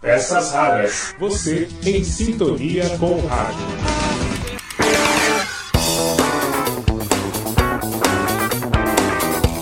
Peças raras. Você em sintonia com o rádio.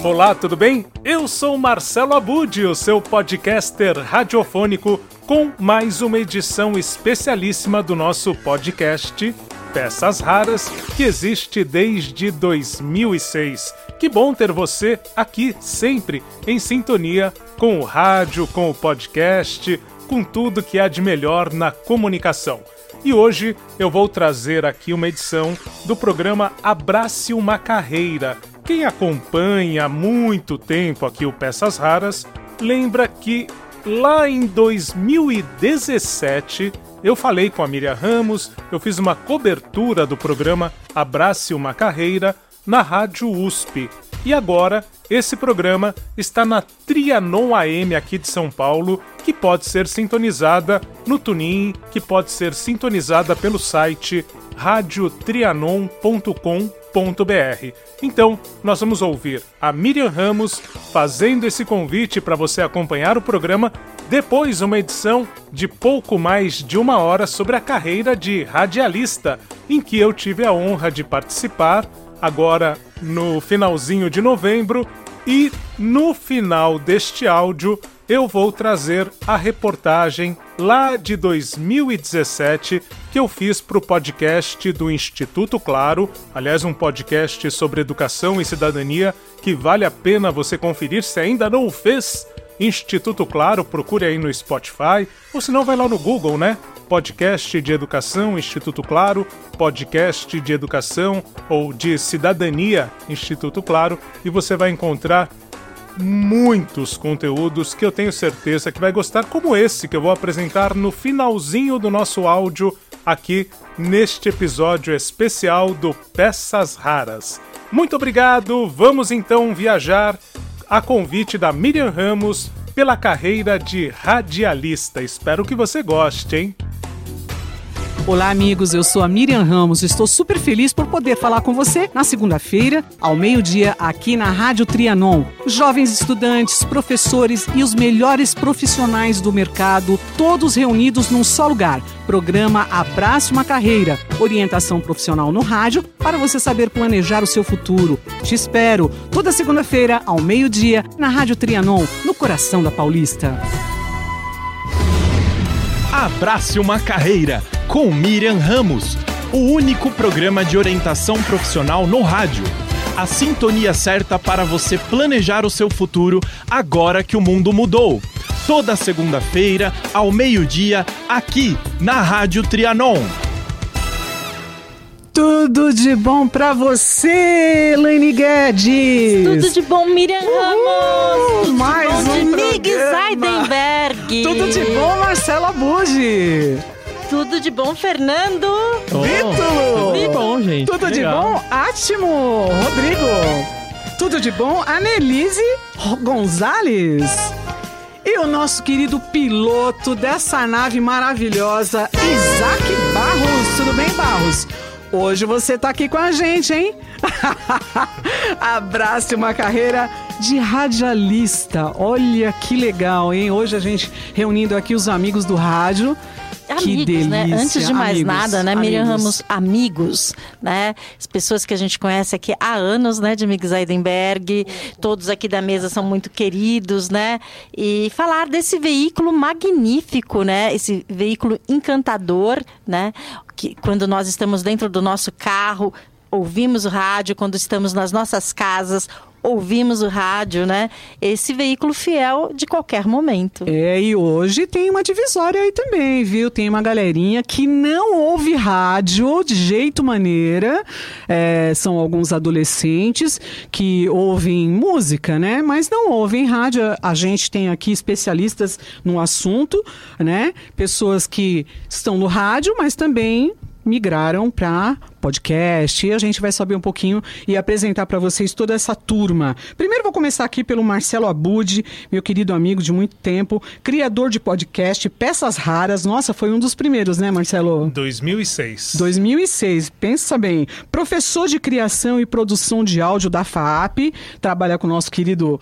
Olá, tudo bem? Eu sou Marcelo Abud, o seu podcaster radiofônico, com mais uma edição especialíssima do nosso podcast Peças Raras, que existe desde 2006. Que bom ter você aqui sempre em sintonia com o rádio, com o podcast, com tudo que há de melhor na comunicação. E hoje eu vou trazer aqui uma edição do programa Abrace uma Carreira. Quem acompanha há muito tempo aqui o Peças Raras lembra que lá em 2017 eu falei com a Miriam Ramos, eu fiz uma cobertura do programa Abrace uma Carreira na Rádio USP. E agora, esse programa está na Trianon AM aqui de São Paulo, que pode ser sintonizada no Tunin, que pode ser sintonizada pelo site radiotrianon.com.br. Então, nós vamos ouvir a Miriam Ramos fazendo esse convite para você acompanhar o programa, depois uma edição de pouco mais de uma hora sobre a carreira de radialista, em que eu tive a honra de participar agora no finalzinho de novembro e no final deste áudio eu vou trazer a reportagem lá de 2017 que eu fiz para o podcast do Instituto Claro, aliás, um podcast sobre educação e cidadania que vale a pena você conferir se ainda não o fez. Instituto Claro, procure aí no Spotify, ou se não vai lá no Google, né? podcast de educação Instituto Claro, podcast de educação ou de cidadania Instituto Claro, e você vai encontrar muitos conteúdos que eu tenho certeza que vai gostar, como esse que eu vou apresentar no finalzinho do nosso áudio aqui neste episódio especial do Peças Raras. Muito obrigado, vamos então viajar a convite da Miriam Ramos pela carreira de radialista. Espero que você goste, hein? Olá, amigos. Eu sou a Miriam Ramos. Estou super feliz por poder falar com você na segunda-feira, ao meio-dia, aqui na Rádio Trianon. Jovens estudantes, professores e os melhores profissionais do mercado, todos reunidos num só lugar. Programa Abrace uma Carreira. Orientação profissional no rádio para você saber planejar o seu futuro. Te espero toda segunda-feira, ao meio-dia, na Rádio Trianon, no coração da Paulista. Abrace uma Carreira com Miriam Ramos, o único programa de orientação profissional no rádio. A sintonia certa para você planejar o seu futuro agora que o mundo mudou. Toda segunda-feira, ao meio-dia, aqui na Rádio Trianon. Tudo de bom pra você, Lane Guedes! Tudo de bom, Miriam Ramos! Tudo mais de bom um. Zeidenberg! Tudo de bom, Marcela Bugi! Tudo de bom, Fernando! Título! Tudo bom, gente. Tudo de Legal. bom, Átimo Rodrigo! Tudo de bom, Anelise Gonzalez! E o nosso querido piloto dessa nave maravilhosa, Isaac Barros. Tudo bem, Barros? Hoje você tá aqui com a gente, hein? Abrace uma carreira de radialista. Olha que legal, hein? Hoje a gente reunindo aqui os amigos do rádio. Amigos, delícia. né? Antes de mais Amigos, nada, né, Miriam amigos. Ramos, amigos, né? As pessoas que a gente conhece aqui há anos, né, de Mig Zeidenberg, todos aqui da mesa são muito queridos, né? E falar desse veículo magnífico, né? Esse veículo encantador, né? Que quando nós estamos dentro do nosso carro, ouvimos o rádio, quando estamos nas nossas casas, ouvimos o rádio, né? Esse veículo fiel de qualquer momento. É, e hoje tem uma divisória aí também, viu? Tem uma galerinha que não ouve rádio de jeito maneira. É, são alguns adolescentes que ouvem música, né? Mas não ouvem rádio. A gente tem aqui especialistas no assunto, né? Pessoas que estão no rádio, mas também migraram para podcast e a gente vai saber um pouquinho e apresentar para vocês toda essa turma. Primeiro vou começar aqui pelo Marcelo Abud, meu querido amigo de muito tempo, criador de podcast, peças raras. Nossa, foi um dos primeiros, né, Marcelo? 2006. 2006, pensa bem. Professor de criação e produção de áudio da FAAP, trabalha com o nosso querido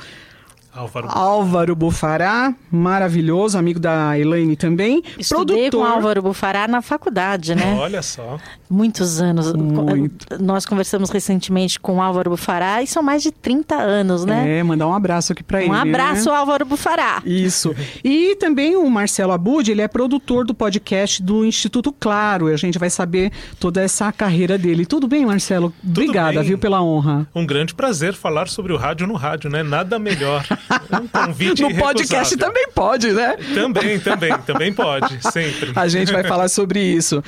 Álvaro. Álvaro Bufará, maravilhoso, amigo da Elaine também. Estudei produtor. com Álvaro Bufará na faculdade, né? Olha só. Muitos anos. Muito. Nós conversamos recentemente com Álvaro Bufará e são mais de 30 anos, né? É, mandar um abraço aqui pra ele. um né? abraço, Álvaro Bufará. Isso. E também o Marcelo Abud, ele é produtor do podcast do Instituto Claro. E a gente vai saber toda essa carreira dele. Tudo bem, Marcelo? Obrigada, bem. viu, pela honra. Um grande prazer falar sobre o rádio no rádio, né? Nada melhor. É um convite No podcast também pode, né? Também, também, também pode, sempre. A gente vai falar sobre isso.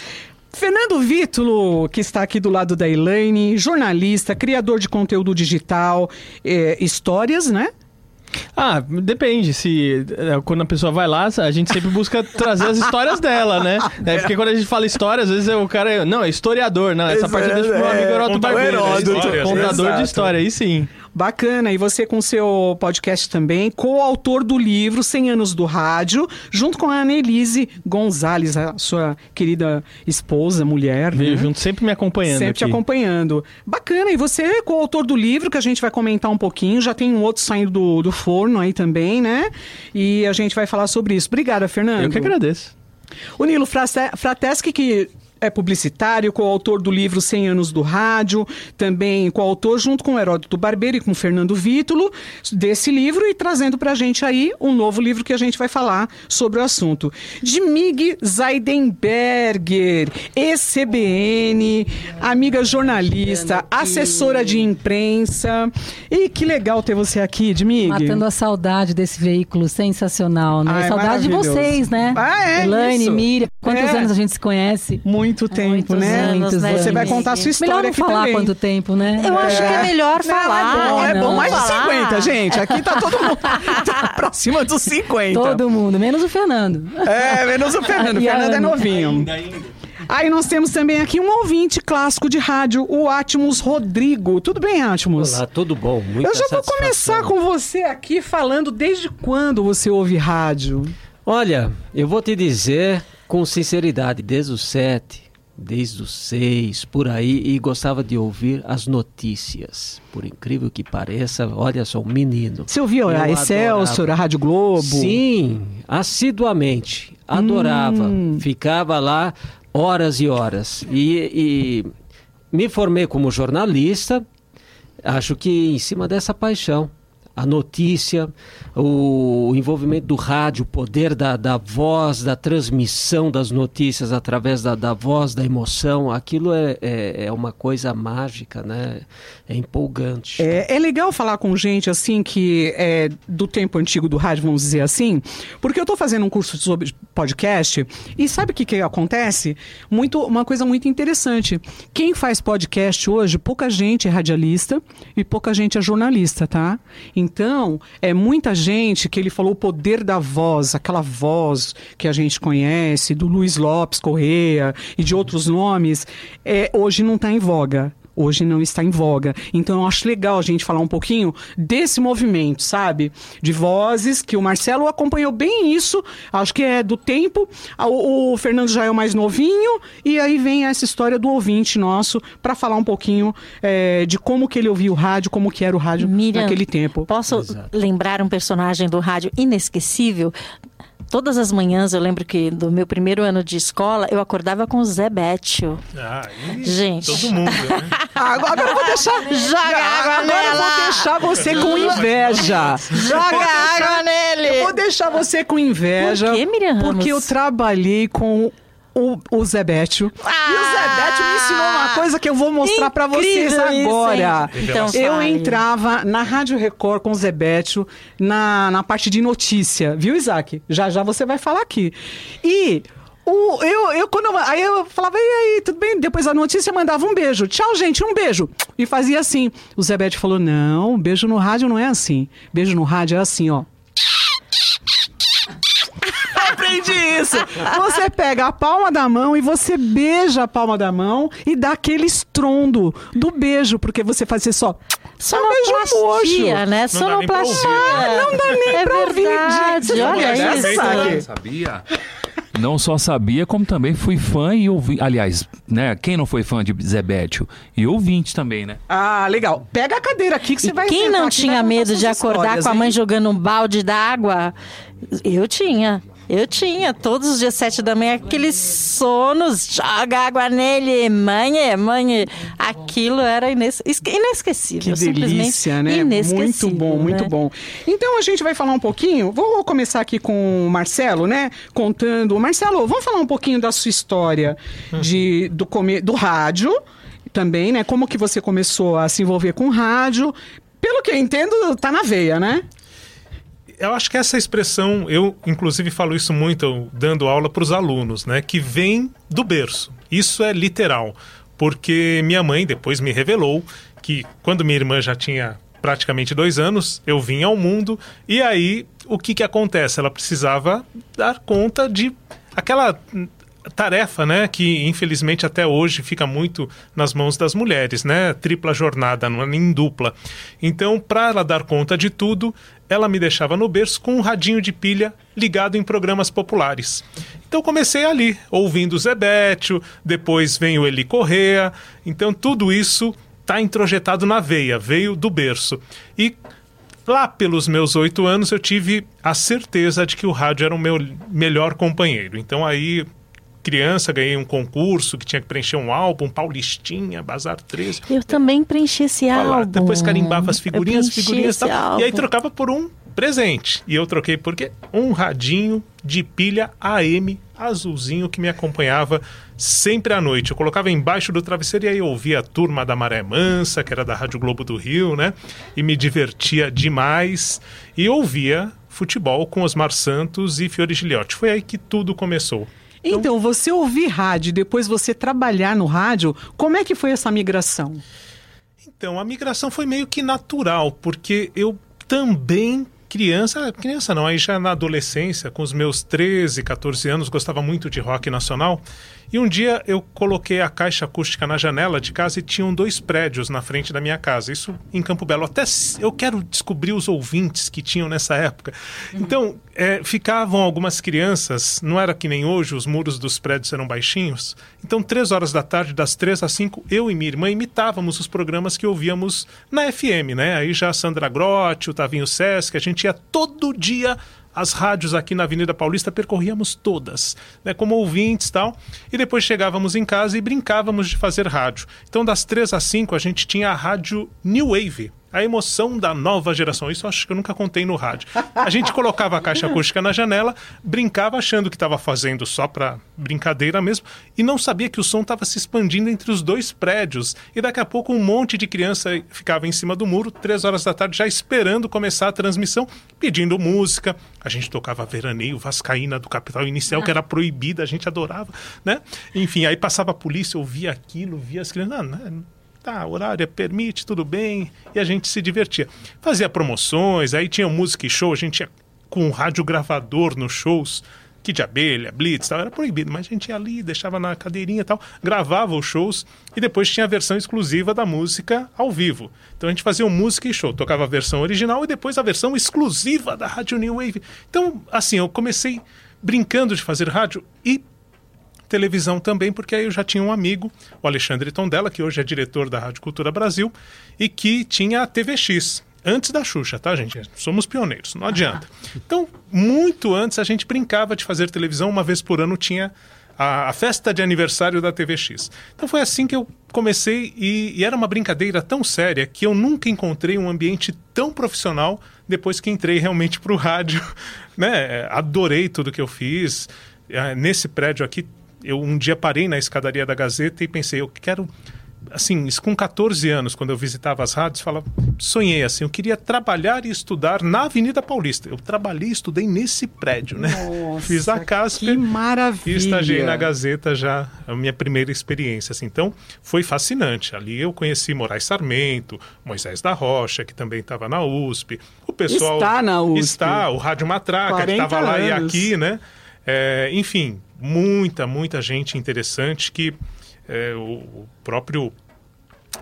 Fernando Vítulo, que está aqui do lado da Elaine, jornalista, criador de conteúdo digital, é, histórias, né? Ah, depende. Se é, quando a pessoa vai lá, a gente sempre busca trazer as histórias dela, né? É, porque quando a gente fala história, às vezes é o cara. Não, é historiador. Não, essa Exato, parte deixa pro meu é, amigo Heródoto contador de Barbeiro. né? histórias, Contador exato. de história, aí sim. Bacana, e você com seu podcast também, coautor do livro 100 Anos do Rádio, junto com a Annelise Gonzalez, a sua querida esposa, mulher. Veio né? junto, sempre me acompanhando Sempre te aqui. acompanhando. Bacana, e você é coautor do livro, que a gente vai comentar um pouquinho, já tem um outro saindo do, do forno aí também, né? E a gente vai falar sobre isso. Obrigada, Fernando. Eu que agradeço. O Nilo Frate- Frateschi, que é publicitário, coautor do livro 100 Anos do Rádio, também coautor junto com Heródoto Barbeiro e com Fernando Vítulo desse livro e trazendo pra gente aí um novo livro que a gente vai falar sobre o assunto. De Mig Zeidenberger, ex-CBN, amiga jornalista, assessora de imprensa. E que legal ter você aqui, Dimig. Matando a saudade desse veículo sensacional, né? Ai, saudade de vocês, né? Ah, é, Elaine, isso. Miriam, quantos É. anos a gente se conhece? Muito tempo, Muitos né? anos, Muitos né, anos. Você vai contar a sua história Melhor não aqui falar também. quanto tempo, né? Eu acho que é melhor Não, falar. É bom, é não. bom mais de Falar. 50, gente. Aqui tá todo mundo tá pra cima dos 50. Todo mundo, menos o Fernando. É, menos o Fernando. O Fernando é novinho. Aí nós temos também aqui um ouvinte clássico de rádio, o Atmos Rodrigo. Tudo bem, Atmos? Olá, tudo bom? Muita Eu já vou começar com você aqui falando desde quando você ouve rádio. Olha, eu vou te dizer com sinceridade, desde os sete, desde os seis, por aí, e gostava de ouvir as notícias. Por incrível que pareça, olha só, um menino. Você ouvia a Excelsior, a Rádio Globo? Sim, assiduamente. Adorava. Hum. Ficava lá horas e horas. E, e me formei como jornalista, acho que em cima dessa paixão. A notícia, o envolvimento do rádio, o poder da, da voz, da transmissão das notícias através da, da voz, da emoção, aquilo é, é, é uma coisa mágica, né? É empolgante. É, é legal falar com gente assim que é do tempo antigo do rádio, vamos dizer assim, porque eu tô fazendo um curso sobre podcast e sabe o que, que acontece? Muito, uma coisa muito interessante. Quem faz podcast hoje, pouca gente é radialista e pouca gente é jornalista, tá? Então, é muita gente que ele falou o poder da voz, aquela voz que a gente conhece, do Luiz Lopes Correia e de outros nomes, é, hoje não está em voga hoje não está em voga. Então eu acho legal a gente falar um pouquinho desse movimento, sabe? De vozes, que o Marcelo acompanhou bem isso, acho que é do tempo. O, o Fernando já é o mais novinho, e aí vem essa história do ouvinte nosso para falar um pouquinho é, de como que ele ouvia o rádio, como que era o rádio Miriam, naquele tempo. Posso lembrar um personagem do rádio inesquecível? Todas as manhãs, eu lembro que do meu primeiro ano de escola, eu acordava com o Zé Bétio. Ah, Gente. Todo mundo, né? Agora, eu vou deixar. Joga água agora eu vou nela. deixar você com inveja. Joga água nele! Eu vou deixar você com inveja. Por quê, Miriam Ramos? Porque eu trabalhei com o, o Zé Bétio. E o Zé Bétio me ensinou uma coisa que eu vou mostrar pra vocês isso, agora. Então eu entrava na Rádio Record com o Zé Bétio na, na parte de notícia. Viu, Isaac? Já já você vai falar aqui. E... O, eu, eu, quando eu, aí eu falava, e aí, tudo bem? Depois da notícia mandava um beijo. Tchau, gente, um beijo. E fazia assim. O Zé Bétio falou: não, beijo no rádio não é assim. Beijo no rádio é assim, ó. Isso. Você pega a palma da mão e você beija a palma da mão e dá aquele estrondo do beijo, porque você fazia só. Só um beijo mocho. né? Não dá nem pra ouvir, Sonoplastia. né? Não dá nem é pra ouvir, verdade, olha isso. Sabia? Não só sabia, como também fui fã e ouvi. Aliás, né? Quem não foi fã de Zebétio? E ouvinte também, né? Ah, legal. Pega a cadeira aqui que você E vai quem não tinha medo de acordar histórias, com a hein? mãe jogando um balde d'água? Eu tinha. Eu tinha, todos os dias sete da manhã, aqueles sonos, joga água nele, mãe, mãe. Aquilo era ines- esque- inesquecível. Que delícia, né? Inesquecível, Muito bom, muito né? bom. Então a gente vai falar um pouquinho. Vou começar aqui com o Marcelo, né? Contando. Marcelo, vamos falar um pouquinho da sua história de, do, come, do rádio também, né? Como que você começou a se envolver com rádio? Pelo que eu entendo, tá na veia, né? Eu acho que essa expressão, eu inclusive falo isso muito dando aula para os alunos, né? Que vem do berço. Isso é literal. Porque minha mãe depois me revelou que quando minha irmã já tinha praticamente dois anos, eu vim ao mundo e aí o que, que acontece? Ela precisava dar conta de aquela tarefa, né, que infelizmente até hoje fica muito nas mãos das mulheres, né, tripla jornada, não é nem dupla. Então, para ela dar conta de tudo, ela me deixava no berço com um radinho de pilha ligado em programas populares. Então comecei ali, ouvindo o Zebétio, depois vem o Eli Correa. Então tudo isso está introjetado na veia, veio do berço. E lá pelos meus oito anos eu tive a certeza de que o rádio era o meu melhor companheiro. Então aí criança, ganhei um concurso que tinha que preencher um álbum, Paulistinha, Bazar 13. Eu também preenchi esse álbum. Depois carimbava as figurinhas, figurinhas e tal. E aí trocava por um presente. E eu troquei por quê? Um radinho de pilha AM azulzinho que me acompanhava sempre à noite. Eu colocava embaixo do travesseiro e aí eu ouvia a turma da Maré Mansa, que era da Rádio Globo do Rio, né? E me divertia demais. E ouvia futebol com Osmar Santos e Fiore Giliotti. Foi aí que tudo começou. Então, você ouvir rádio e depois você trabalhar no rádio, como é que foi essa migração? Então, a migração foi meio que natural, porque eu também criança, criança não, aí já na adolescência, com os meus 13, 14 anos, gostava muito de rock nacional. E um dia eu coloquei a caixa acústica na janela de casa e tinham dois prédios na frente da minha casa. Isso em Campo Belo. Até eu quero descobrir os ouvintes que tinham nessa época. Então, é, ficavam algumas crianças, não era que nem hoje, os muros dos prédios eram baixinhos. Então, três horas da tarde, das três às cinco, eu e minha irmã imitávamos os programas que ouvíamos na FM, né? Aí já a Sandra Grotti, o Tavinho Sesc, a gente ia todo dia as rádios aqui na Avenida Paulista percorríamos todas, né, como ouvintes tal, e depois chegávamos em casa e brincávamos de fazer rádio. Então, das três às cinco, a gente tinha a rádio New Wave, a emoção da nova geração. Isso acho que eu nunca contei no rádio. A gente colocava a caixa acústica na janela, brincava achando que estava fazendo só para brincadeira mesmo, e não sabia que o som estava se expandindo entre os dois prédios. E daqui a pouco um monte de criança ficava em cima do muro, três horas da tarde, já esperando começar a transmissão, pedindo música. A gente tocava Veraneio, Vascaína do Capital Inicial, que era proibida, a gente adorava, né? Enfim, aí passava a polícia, eu via aquilo, via as crianças. Não, não, tá, horário permite, tudo bem, e a gente se divertia. Fazia promoções, aí tinha música e show, a gente ia com um rádio gravador nos shows, que de abelha, blitz, tal, era proibido, mas a gente ia ali, deixava na cadeirinha e tal, gravava os shows e depois tinha a versão exclusiva da música ao vivo. Então a gente fazia um música e show, tocava a versão original e depois a versão exclusiva da Rádio New Wave. Então, assim, eu comecei brincando de fazer rádio e televisão também, porque aí eu já tinha um amigo, o Alexandre Tondela, que hoje é diretor da Rádio Cultura Brasil, e que tinha a TVX. Antes da Xuxa, tá, gente? Somos pioneiros, não adianta. Então, muito antes, a gente brincava de fazer televisão. Uma vez por ano tinha a, a festa de aniversário da TVX. Então, foi assim que eu comecei. E, e era uma brincadeira tão séria que eu nunca encontrei um ambiente tão profissional depois que entrei realmente para o rádio. Né? Adorei tudo que eu fiz. Eh, Nesse prédio aqui, eu um dia parei na escadaria da Gazeta e pensei, eu quero assim, isso com 14 anos, quando eu visitava as rádios, falava, sonhei assim, eu queria trabalhar e estudar na Avenida Paulista. Eu trabalhei e estudei nesse prédio, né? Nossa, Fiz a Casper que maravilha. e estagiei na Gazeta já, a minha primeira experiência, assim. Então, foi fascinante. Ali eu conheci Moraes Sarmento, Moisés da Rocha, que também estava na USP. O pessoal Está na USP. Está, o Rádio Matraca, que 40 estava lá e aqui, né? É, enfim, muita, muita gente interessante que é, o, o próprio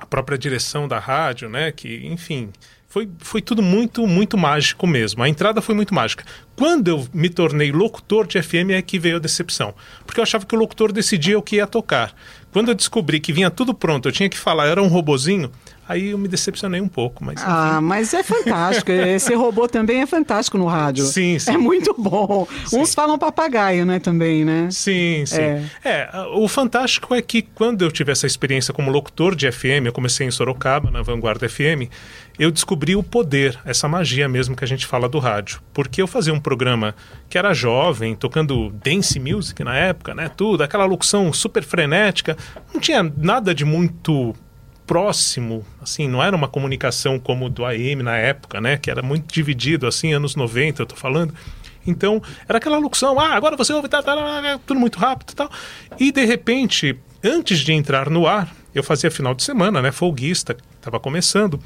a própria direção da rádio, né? Que, enfim, Foi, foi tudo muito, muito mágico mesmo. A entrada foi muito mágica. Quando eu me tornei locutor de FM é que veio a decepção. Porque eu achava que o locutor decidia o que ia tocar. Quando eu descobri que vinha tudo pronto, eu tinha que falar, era um robozinho, aí eu me decepcionei um pouco. Mas, Ah, mas é fantástico. Esse robô também é fantástico no rádio. Sim, sim. É muito bom. Uns falam papagaio, né, também, né? Sim, sim. É. É. o fantástico é que quando eu tive essa experiência como locutor de FM, eu comecei em Sorocaba, na Vanguarda FM, eu descobri o poder, essa magia mesmo que a gente fala do rádio. Porque eu fazia um programa que era jovem, tocando dance music na época, né, tudo, aquela locução super frenética, não tinha nada de muito próximo, assim, não era uma comunicação como do AM na época, né, que era muito dividido, assim, anos 90, eu tô falando. Então, era aquela locução, ah, agora você ouve, tá, tá, tá, tudo muito rápido e tal. E, de repente, antes de entrar no ar, eu fazia final de semana, né, folguista, estava começando,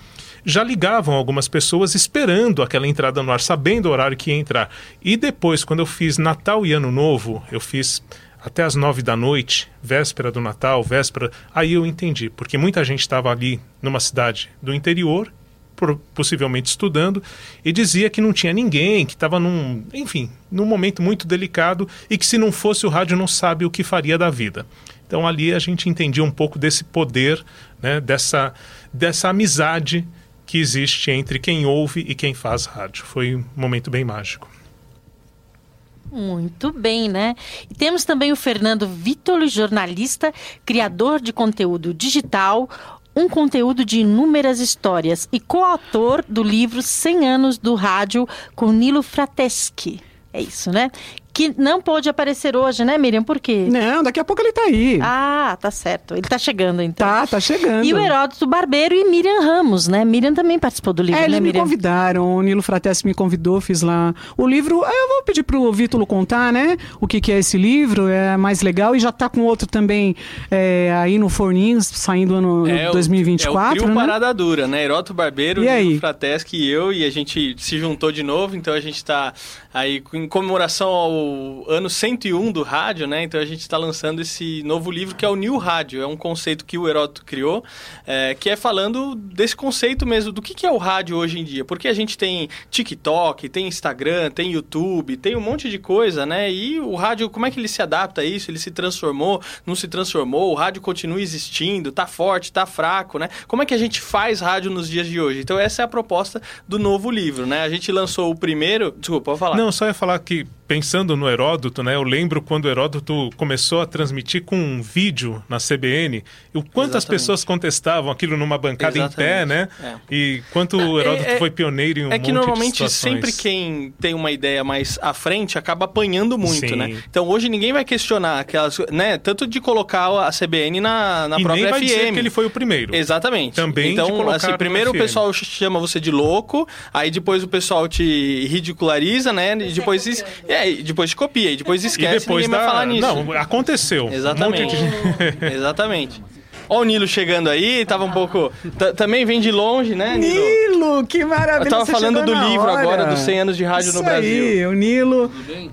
já ligavam algumas pessoas esperando aquela entrada no ar, sabendo o horário que ia entrar. E depois, quando eu fiz Natal e Ano Novo, eu fiz até as nove da noite, véspera do Natal, véspera. Aí eu entendi, porque muita gente estava ali numa cidade do interior, por- possivelmente estudando, e dizia que não tinha ninguém, que estava num, enfim, num momento muito delicado e que se não fosse o rádio não sabe o que faria da vida. Então ali a gente entendia um pouco desse poder, né, dessa, dessa amizade que existe entre quem ouve e quem faz rádio. Foi um momento bem mágico. Muito bem, né? E temos também o Fernando Vítolo, jornalista, criador de conteúdo digital, um conteúdo de inúmeras histórias e coautor do livro 100 anos do rádio com Nilo Frateschi. É isso, né? Que não pôde aparecer hoje, né, Miriam? Por quê? Não, daqui a pouco ele tá aí. Ah, tá certo. Ele tá chegando, então. Tá, tá chegando. E o Heródoto Barbeiro e Miriam Ramos, né? Miriam também participou do livro, É, eles né, me Miriam? convidaram, o Nilo Fratessi me convidou, fiz lá o livro. Eu vou pedir pro Vítulo contar, né? O que, que é esse livro, é mais legal. E já tá com outro também é, aí no forninho, saindo ano É o- 2024, é o trio né? Parada Dura, né? Heroto Barbeiro, E aí? Nilo Frateschi e eu, e a gente se juntou de novo, então a gente tá aí em comemoração ao ano 101 do rádio, né? Então a gente está lançando esse novo livro que é o New Rádio, é um conceito que o Heroto criou, é, que é falando desse conceito mesmo, do que, que é o rádio hoje em dia. Porque a gente tem TikTok, tem Instagram, tem YouTube, tem um monte de coisa, né? E o rádio, como é que ele se adapta a isso? Ele se transformou, não se transformou? O rádio continua existindo, tá forte, tá fraco, né? Como é que a gente faz rádio nos dias de hoje? Então essa é a proposta do novo livro, né? A gente lançou o primeiro... Desculpa, pode falar. Não, só ia falar que, pensando no Heródoto, né, eu lembro quando o Heródoto começou a transmitir com um vídeo na CBN, e o quanto as Exatamente. pessoas contestavam aquilo numa bancada em pé, né? Exatamente, E quanto o Heródoto É- é- foi pioneiro em um É que normalmente sempre quem tem uma ideia mais à frente acaba apanhando muito, Sim. né? Então hoje ninguém vai questionar aquelas, né? Tanto de colocar a CBN na, na e própria nem vai FM. dizer que ele foi o primeiro. Exatamente. Também de então, colocar assim, primeiro o pessoal chama você de louco, aí depois o pessoal te ridiculariza, né? E depois, es- é, e depois te copia, e depois E esquece depois ninguém da... vai falar nisso. Não, aconteceu. Exatamente. Um. Exatamente. Ó o Nilo chegando aí, tava um pouco... Também vem de longe, né, Nilo? Nilo, que maravilha. Eu tava você falando do livro hora. agora, dos 100 anos de rádio Isso no Brasil. Aí, o Nilo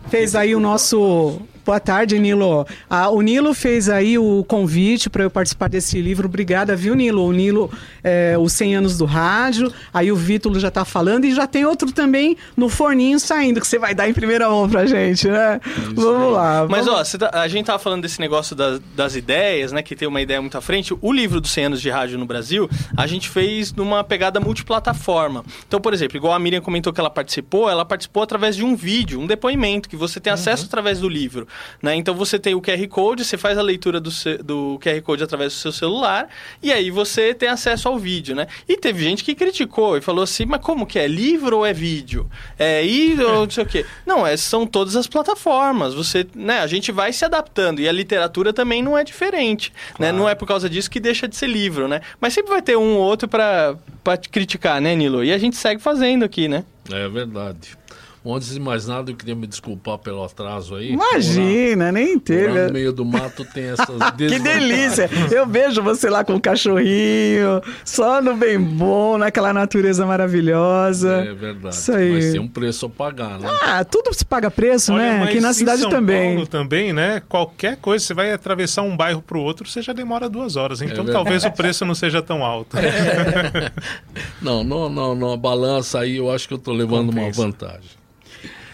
fez aí o nosso. Boa tarde, Nilo. Ah, o Nilo fez aí o convite para eu participar desse livro. Obrigada, viu, Nilo? O Nilo, é, os 100 anos do rádio. Aí o Vítulo já tá falando e já tem outro também no forninho saindo, que você vai dar em primeira mão pra gente, né? Vamos lá. Mas, vamos- ó, cê tá- a gente tava falando desse negócio das, das ideias, né? Que tem uma ideia muito à frente. O livro dos 100 anos de rádio no Brasil, a gente fez numa pegada multiplataforma. Então, por exemplo, igual a Miriam comentou que ela participou, ela participou através de um vídeo, um depoimento, que você tem acesso através do livro. Né? Então, você tem o QR Code, você faz a leitura do, do QR Code através do seu celular, e aí você tem acesso ao vídeo, né? E teve gente que criticou e falou assim, mas como que é? Livro ou é vídeo? É e ou não sei o quê. Não, é, são todas as plataformas. Você, né, a gente vai se adaptando e a literatura também não é diferente, né? Não é por causa disso que deixa de ser livro, né? Mas sempre vai ter um ou outro para para criticar, né, Nilo? E a gente segue fazendo aqui, né? É verdade. Bom, Antes de mais nada, eu queria me desculpar pelo atraso aí. Imagina, nem Morar, teve. no meio do mato tem essas Que delícia! Eu vejo você lá com o cachorrinho, só no bem bom, naquela natureza maravilhosa. É verdade. Isso aí. Mas tem um preço a pagar, né? Ah, tudo se paga preço, Olha, né? mas Aqui na em cidade São também. Paulo também, né? Qualquer coisa, você vai atravessar um bairro para o outro, você já demora duas horas. Então verdade. talvez o preço não seja tão alto. Não, não, não, não. A balança aí eu acho que eu tô levando Compensa. uma vantagem.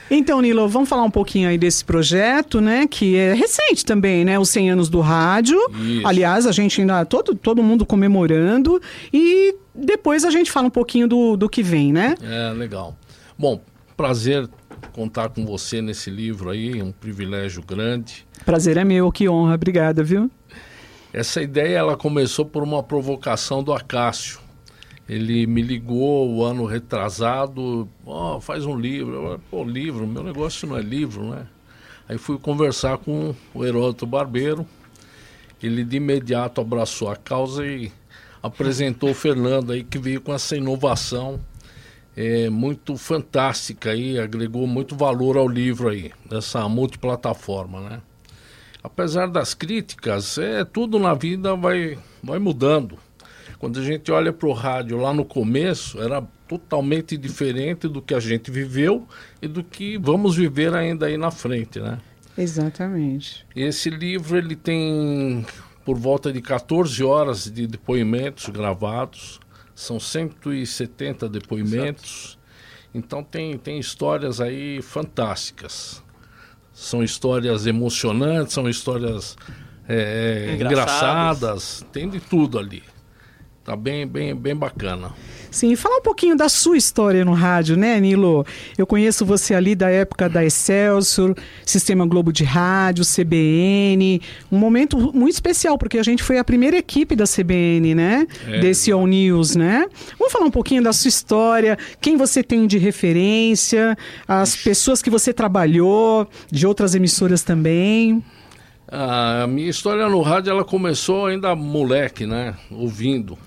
Então, Nilo, vamos falar um pouquinho aí desse projeto, né? Que é recente também, né? Os 100 anos do rádio. Isso. Aliás, a gente ainda, todo, todo mundo comemorando. E depois a gente fala um pouquinho do, do que vem, né? É, legal. Bom, prazer contar com você nesse livro aí, um privilégio grande. Prazer é meu, que honra. Obrigada, viu? Essa ideia ela começou por uma provocação do Acácio. Ele me ligou o ano retrasado, ó, faz um livro. Eu, falei, Pô, livro, meu negócio não é livro, né? Aí fui conversar com o Heródoto Barbeiro. Ele de imediato abraçou a causa e apresentou o Fernando aí, que veio com essa inovação é, muito fantástica aí, agregou muito valor ao livro aí, dessa multiplataforma, né? apesar das críticas, é tudo na vida vai, vai mudando. Quando a gente olha para o rádio lá no começo, era totalmente diferente do que a gente viveu e do que vamos viver ainda aí na frente, né? Exatamente. Esse livro ele tem por volta de 14 horas de depoimentos gravados, são 170 depoimentos. Então tem, tem histórias aí fantásticas. São histórias emocionantes, são histórias é, Engraçadas. engraçadas, tem de tudo ali. Tá bem, bem, bem bacana. Sim, fala um pouquinho da sua história no rádio, né, Nilo? Eu conheço você ali da época da Excelsior, Sistema Globo de Rádio, CBN. Um momento muito especial, porque a gente foi a primeira equipe da CBN, né? É. Desse All News, né? Vamos falar um pouquinho da sua história, quem você tem de referência, as pessoas que você trabalhou, de outras emissoras também. A minha história no rádio ela começou ainda moleque, né? Ouvindo.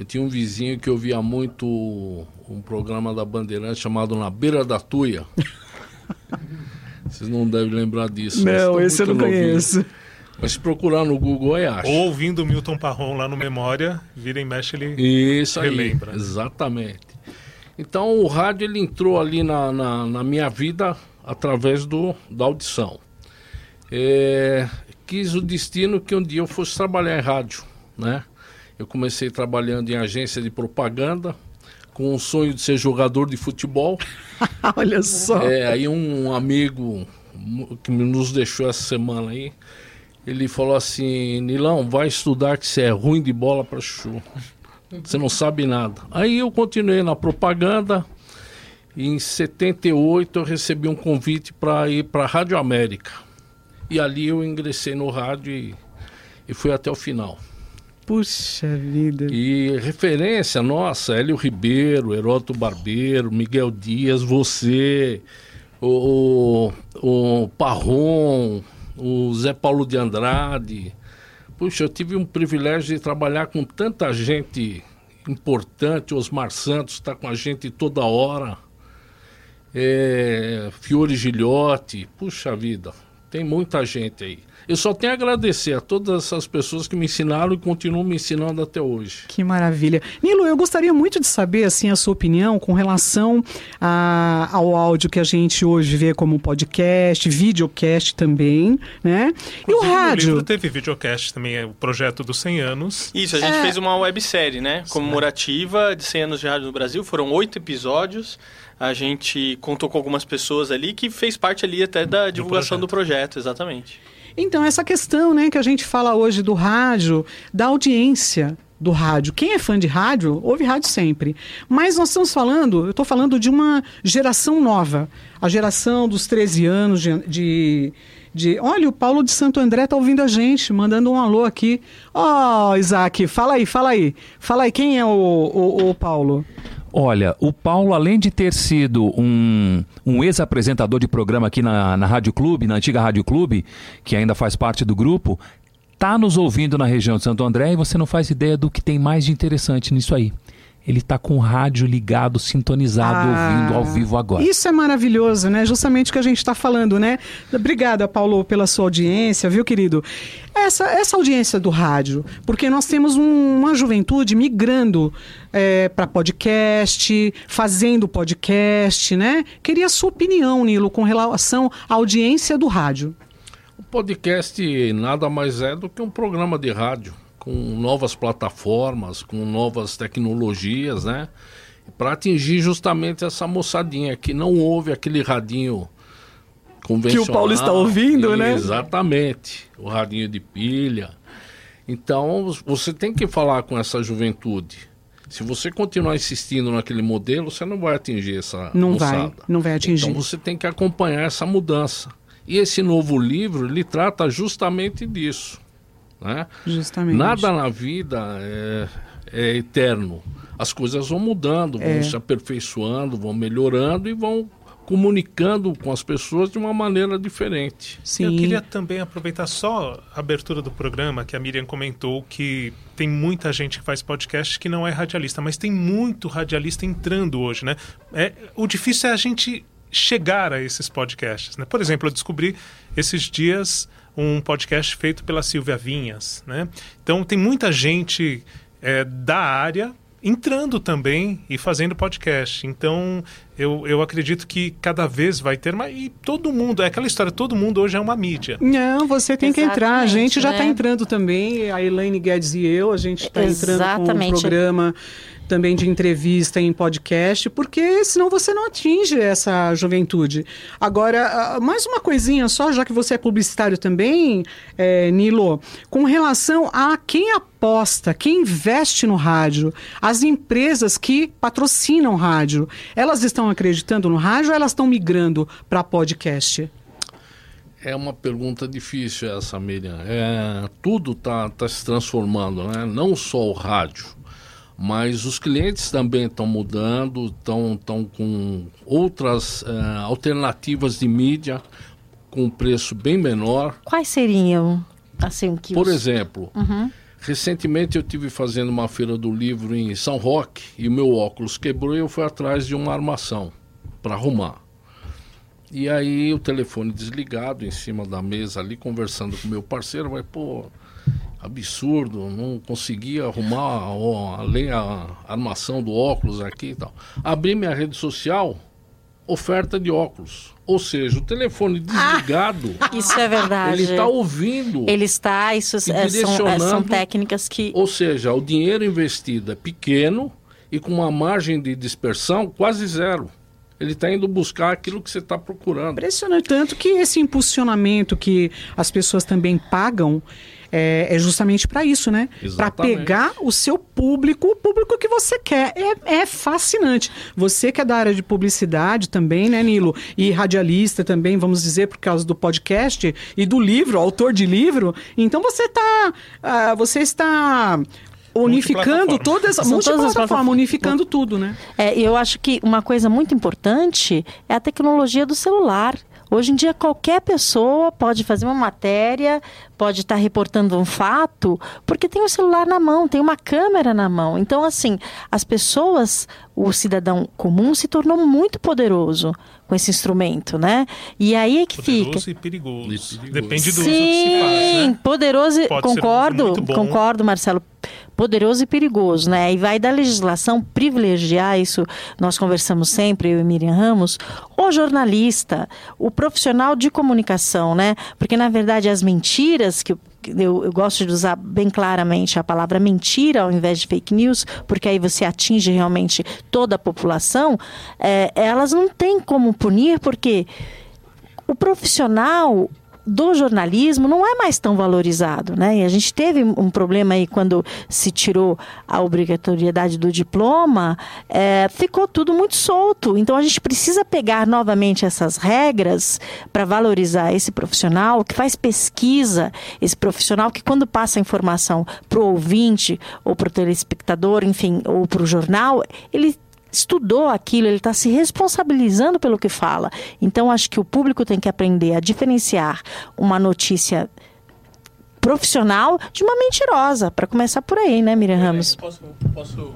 Eu tinha um vizinho que ouvia muito um programa da Bandeirante chamado Na Beira da Tuia. Vocês não devem lembrar disso. Não, esse eu não muito novinhos. conheço. Mas se procurar no Google aí acha. Ou ouvindo o Milton Parron lá no Memória, vira e mexe ele. Isso aí, relembra. exatamente. Então o rádio ele entrou ali na, na, na minha vida através do, da audição. É, quis o destino que um dia eu fosse trabalhar em rádio, né? Eu comecei trabalhando em agência de propaganda, com o sonho de ser jogador de futebol. Olha só. É, aí um amigo que nos deixou essa semana aí, ele falou assim, Nilão, vai estudar que você é ruim de bola para chuchu. Você não sabe nada. Aí eu continuei na propaganda. E em 78 eu recebi um convite para ir para a Rádio América. E ali eu ingressei no rádio e, e fui até o final. Puxa vida. E referência nossa, Hélio Ribeiro, Heródoto Barbeiro, Miguel Dias, você, o, o, o Parron, o Zé Paulo de Andrade. Puxa, eu tive um privilégio de trabalhar com tanta gente importante. Osmar Santos está com a gente toda hora. É, Fiore Gilhote. Puxa vida, tem muita gente aí. Eu só tenho a agradecer a todas essas pessoas que me ensinaram e continuam me ensinando até hoje. Que maravilha. Nilo, eu gostaria muito de saber assim a sua opinião com relação a- ao áudio que a gente hoje vê como podcast, videocast também, né? E o Inclusive, rádio? livro teve videocast também, é o projeto dos 100 anos. Isso, a gente É. fez uma websérie, né? Comemorativa de 100 anos de rádio no Brasil. Foram oito episódios. A gente contou com algumas pessoas ali que fez parte ali até da divulgação do projeto, exatamente. Então, essa questão, né, que a gente fala hoje do rádio, da audiência do rádio. Quem é fã de rádio, ouve rádio sempre. Mas nós estamos falando, eu estou falando de uma geração nova. A geração dos 13 anos de. de de- olha, o Paulo de Santo André está ouvindo a gente, mandando um alô aqui. Ó, Isaac, fala aí, fala aí. Fala aí, quem é o, o, o Paulo? Olha, o Paulo, além de ter sido um, um ex-apresentador de programa aqui na, na Rádio Clube, na antiga Rádio Clube, que ainda faz parte do grupo, tá nos ouvindo na região de Santo André e você não faz ideia do que tem mais de interessante nisso aí. Ele tá com o rádio ligado, sintonizado, Ah, ouvindo ao vivo agora. Isso é maravilhoso, né? Justamente o que a gente está falando, né? Obrigada, Paulo, pela sua audiência, viu, querido? Essa, essa audiência do rádio, porque nós temos um- uma juventude migrando para podcast, fazendo podcast, né? Queria a sua opinião, Nilo, com relação à audiência do rádio. O podcast nada mais é do que um programa de rádio com novas plataformas, com novas tecnologias, né? Para atingir justamente essa moçadinha que não ouve aquele radinho convencional. Que o Paulo está ouvindo, né? Exatamente. O radinho de pilha. Então, você tem que falar com essa juventude. Se você continuar insistindo naquele modelo, você não vai atingir essa Não moçada. vai, não vai atingir. Então você tem que acompanhar essa mudança. E esse novo livro, ele trata justamente disso. Né? Justamente. Nada na vida é, é eterno. As coisas vão mudando, vão É. se aperfeiçoando, vão melhorando e vão comunicando com as pessoas de uma maneira diferente. Sim. Eu queria também aproveitar só a abertura do programa, que a Miriam comentou que tem muita gente que faz podcast que não é radialista, mas tem muito radialista entrando hoje, né? É, o difícil é a gente chegar a esses podcasts, né? Por exemplo, eu descobri esses dias um podcast feito pela Silvia Vinhas, né? Então tem muita gente é, da área entrando também e fazendo podcast. Então, eu, eu acredito que cada vez vai ter, mas e todo mundo, é aquela história, todo mundo hoje é uma mídia. Não, você tem que entrar. A Exatamente, gente já está né? entrando também. A Elaine Guedes e eu, a gente está entrando com um Exatamente. programa também de entrevista em podcast, porque senão você não atinge essa juventude. Agora, ah, mais uma coisinha só, já que você é publicitário também, eh, Nilo, com relação a quem aposta, quem investe no rádio, as empresas que patrocinam rádio, elas estão acreditando no rádio ou elas estão migrando para podcast? É uma pergunta difícil essa, Miriam. É, tudo está tá se transformando, né? não só o rádio, mas os clientes também estão mudando, estão tão com outras eh, alternativas de mídia com um preço bem menor. Quais seriam, assim, que Por os- exemplo, recentemente eu tive fazendo uma feira do livro em São Roque e o meu óculos quebrou e eu fui atrás de uma armação para arrumar. E aí o telefone desligado em cima da mesa ali, conversando com meu parceiro, vai, pô, absurdo, não conseguia arrumar a, além a armação do óculos aqui e tal. Abri minha rede social, oferta de óculos. Ou seja, o telefone desligado, Isso é verdade. ele está ouvindo. Ele está, isso E é, são, é, são técnicas que Ou seja, o dinheiro investido é pequeno e com uma margem de dispersão quase zero. Ele está indo buscar aquilo que você está procurando. Impressionante. Tanto que esse impulsionamento que as pessoas também pagam é, é justamente para isso, né? Para pegar o seu público, o público que você quer. É, é fascinante. Você que é da área de publicidade também, né, Nilo? E radialista também, vamos dizer, por causa do podcast e do livro, autor de livro. Então você está. ah, você está. Unificando todas, São todas as plataformas. unificando tudo, né? É, eu acho que uma coisa muito importante é a tecnologia do celular. Hoje em dia, qualquer pessoa pode fazer uma matéria, pode estar reportando um fato, porque tem o celular na mão, tem uma câmera na mão. Então, assim, as pessoas, o cidadão comum se tornou muito poderoso com esse instrumento, né? E aí é que Poderoso fica. e perigoso. E perigoso. Depende do uso Sim, que se faz, né? poderoso, e- Pode ser um uso concordo, muito bom. concordo, Marcelo. Poderoso e perigoso, né? E vai da legislação privilegiar isso. Nós conversamos sempre, eu e Miriam Ramos, o jornalista, o profissional de comunicação, né? Porque na verdade as mentiras que eu- eu gosto de usar bem claramente a palavra mentira ao invés de fake news, porque aí você atinge realmente toda a população, é, elas não têm como punir, porque o profissional do jornalismo não é mais tão valorizado, né? E a gente teve um problema aí quando se tirou a obrigatoriedade do diploma, é, ficou tudo muito solto. Então a gente precisa pegar novamente essas regras para valorizar esse profissional que faz pesquisa, esse profissional que quando passa a informação para o ouvinte ou para o telespectador, enfim, ou para o jornal, ele estudou aquilo, ele está se responsabilizando pelo que fala. Então, acho que o público tem que aprender a diferenciar uma notícia profissional de uma mentirosa, para começar por aí, né, Miriam Ramos? Posso, posso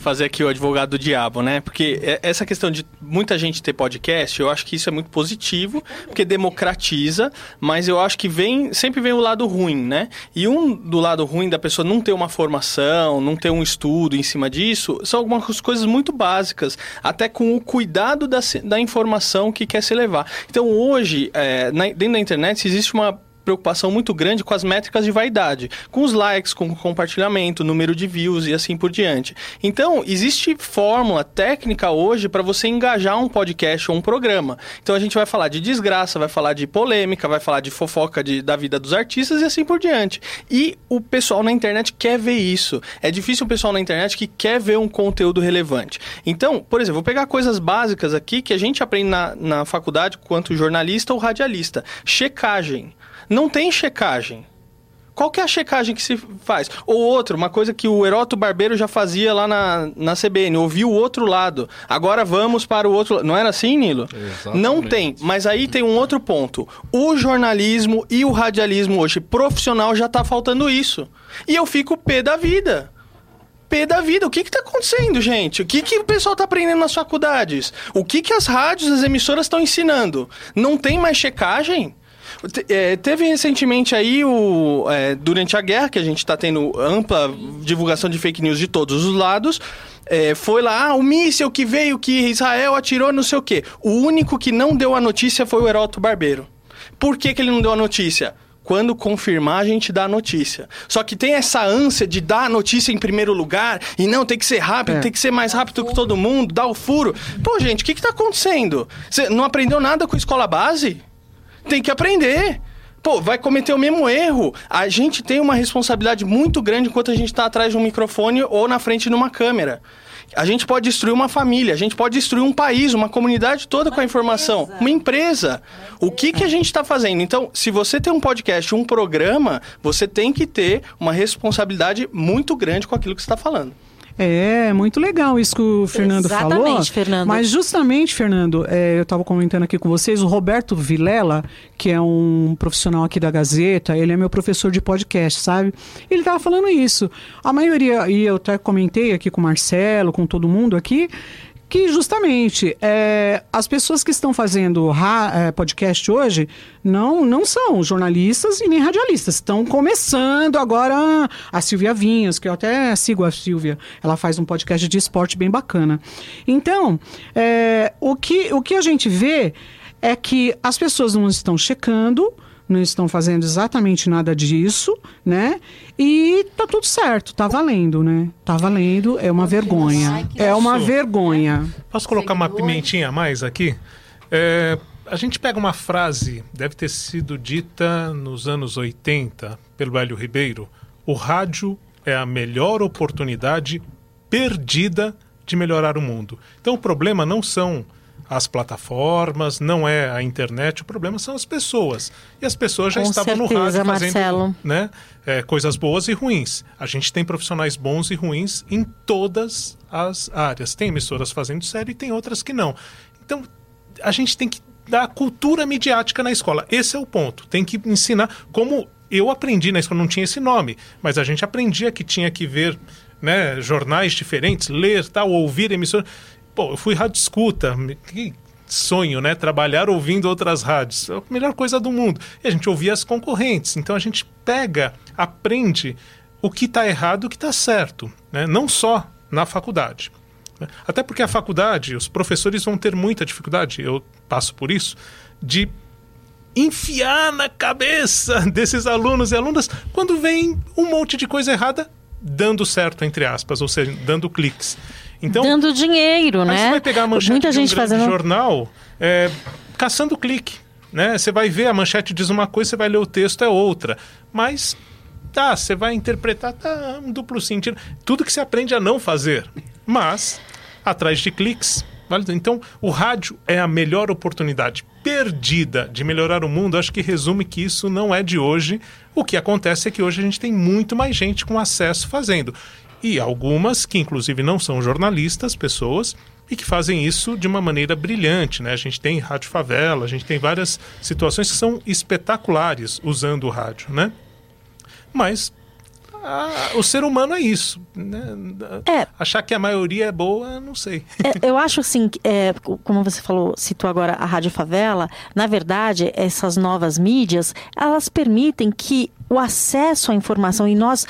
fazer aqui o advogado do diabo, né? Porque é- essa questão de muita gente ter podcast, eu acho que isso é muito positivo, porque democratiza, mas eu acho que vem sempre vem o lado ruim, né? E um do lado ruim da pessoa não ter uma formação, não ter um estudo em cima disso, são algumas coisas muito básicas, até com o cuidado da, da informação que quer se levar. Então hoje, é, na- dentro da internet, existe uma preocupação muito grande com as métricas de vaidade, com os likes, com o compartilhamento, número de views e assim por diante. Então, existe fórmula técnica hoje para você engajar um podcast ou um programa. Então, a gente vai falar de desgraça, vai falar de polêmica, vai falar de fofoca de- da vida dos artistas e assim por diante. E o pessoal na internet quer ver isso. É difícil o pessoal na internet que quer ver um conteúdo relevante. Então, por exemplo, vou pegar coisas básicas aqui que a gente aprende na, na faculdade quanto jornalista ou radialista. Checagem. Não tem checagem. Qual que é a checagem que se faz? Ou outro, uma coisa que o Heroto Barbeiro já fazia lá na, na CBN, ouvir o outro lado. Agora vamos para o outro lado. Não era assim, Nilo? Exatamente. Não tem. Mas aí tem um outro ponto. O jornalismo e o radialismo hoje profissional já tá faltando isso. E eu fico pé da vida. Pé da vida. O que que tá acontecendo, gente? O que que o pessoal tá aprendendo nas faculdades? O que que as rádios, as emissoras estão ensinando? Não tem mais checagem? É, teve recentemente aí, o, é, durante a guerra, que a gente está tendo ampla divulgação de fake news de todos os lados, é, foi lá, ah, o míssil que veio, que Israel atirou, não sei o quê. O único que não deu a notícia foi o Heroto Barbeiro. Por que, que ele não deu a notícia? Quando confirmar, a gente dá a notícia. Só que tem essa ânsia de dar a notícia em primeiro lugar e não, tem que ser rápido, É. tem que ser mais rápido que todo mundo, dar o furo. Pô, gente, o que, que tá acontecendo? Você não aprendeu nada com a escola base? Tem que aprender. Pô, vai cometer o mesmo erro. A gente tem uma responsabilidade muito grande enquanto a gente está atrás de um microfone ou na frente de uma câmera. A gente pode destruir uma família, a gente pode destruir um país, uma comunidade toda com a informação. Uma empresa. O que, que a gente está fazendo? Então, se você tem um podcast, um programa, você tem que ter uma responsabilidade muito grande com aquilo que você está falando. É, muito legal isso que o Fernando falou. Exatamente, Fernando. Mas justamente, Fernando, é, eu estava comentando aqui com vocês, o Roberto Vilela, que é um profissional aqui da Gazeta, ele é meu professor de podcast, sabe? Ele estava falando isso. A maioria, e eu até comentei aqui com o Marcelo, com todo mundo aqui, que justamente é, as pessoas que estão fazendo é, podcast hoje não, não são jornalistas e nem radialistas. Estão começando agora a Silvia Vinhas, que eu até sigo a Silvia. Ela faz um podcast de esporte bem bacana. Então, é, o, que, o que a gente vê é que as pessoas não estão checando, não estão fazendo exatamente nada disso, né? E tá tudo certo, tá valendo, né? Tá valendo, é uma vergonha. É uma vergonha. Posso colocar uma pimentinha a mais aqui? É, a gente pega uma frase, deve ter sido dita nos anos 80 pelo Hélio Ribeiro: o rádio é a melhor oportunidade perdida de melhorar o mundo. Então o problema não são as plataformas, não é a internet, o problema são as pessoas. E as pessoas já Com estavam no certeza, rádio fazendo Marcelo. né, é, coisas boas e ruins. A gente tem profissionais bons e ruins em todas as áreas. Tem emissoras fazendo série e tem outras que não. Então, a gente tem que dar cultura midiática na escola. Esse é o ponto. Tem que ensinar como eu aprendi na escola, não tinha esse nome, mas a gente aprendia que tinha que ver né, jornais diferentes, ler, tal, ouvir emissoras. Pô, eu fui rádio escuta, que sonho, né? Trabalhar ouvindo outras rádios. É a melhor coisa do mundo. E a gente ouvia as concorrentes. Então a gente pega, aprende o que está errado e o que está certo. Né? Não só na faculdade. Até porque a faculdade, os professores vão ter muita dificuldade, eu passo por isso, de enfiar na cabeça desses alunos e alunas quando vem um monte de coisa errada dando certo, entre aspas, ou seja, dando cliques. Então, Dando dinheiro, né? você vai pegar a manchete Muita de gente um grande fazendo. jornal é, caçando clique. Né? Você vai ver, a manchete diz uma coisa, você vai ler o texto, é outra. Mas, tá, você vai interpretar, tá, um duplo sentido. Tudo que você aprende a não fazer. Mas, atrás de cliques. vale? Então, o rádio é a melhor oportunidade perdida de melhorar o mundo. Acho que resume que isso não é de hoje. O que acontece é que hoje a gente tem muito mais gente com acesso fazendo. E algumas que, inclusive, não são jornalistas, pessoas, e que fazem isso de uma maneira brilhante. Né? A gente tem Rádio Favela, a gente tem várias situações que são espetaculares usando o rádio. Né? Mas a- o ser humano é isso. né? É. Achar que a maioria é boa, não sei. É, eu acho assim, é, como você falou, citou agora a Rádio Favela, na verdade, essas novas mídias, elas permitem que o acesso à informação e nós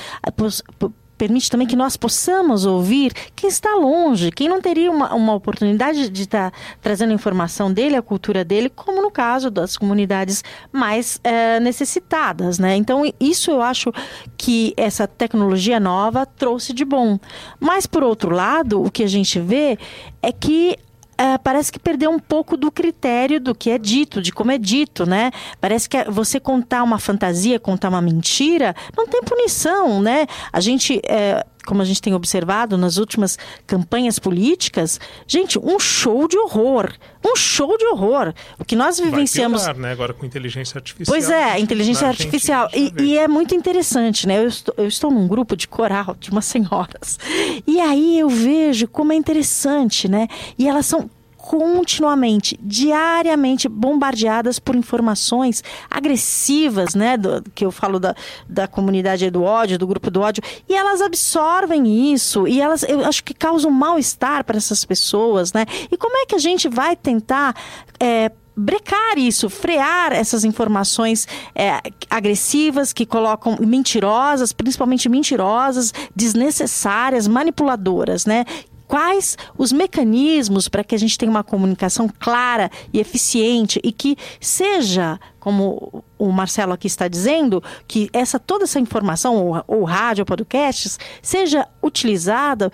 permite também que nós possamos ouvir quem está longe, quem não teria uma, uma oportunidade de estar trazendo a informação dele, a cultura dele, como no caso das comunidades mais eh, necessitadas, né? Então isso eu acho que essa tecnologia nova trouxe de bom. Mas por outro lado, o que a gente vê é que ah, parece que perdeu um pouco do critério do que é dito, de como é dito, né? Parece que você contar uma fantasia, contar uma mentira, não tem punição, né? A gente, eh, como a gente tem observado nas últimas campanhas políticas, gente, um show de horror, um show de horror. O que nós Vai vivenciamos piorar, né? Agora com inteligência artificial. Pois é, a inteligência artificial. E, e é muito interessante, né? Eu estou, eu estou num grupo de coral de umas senhoras. E aí eu vejo como é interessante, né? E elas são continuamente, diariamente bombardeadas por informações agressivas, né? Do, que eu falo da, da comunidade do ódio, do grupo do ódio, e elas absorvem isso, e elas, eu acho que causam mal-estar para essas pessoas, né? E como é que a gente vai tentar. é, brecar isso, frear essas informações é, agressivas que colocam mentirosas, principalmente mentirosas, desnecessárias, manipuladoras, né? Quais os mecanismos para que a gente tenha uma comunicação clara e eficiente e que seja, como o Marcelo aqui está dizendo, que essa toda essa informação, ou, ou rádio, ou podcasts, seja utilizada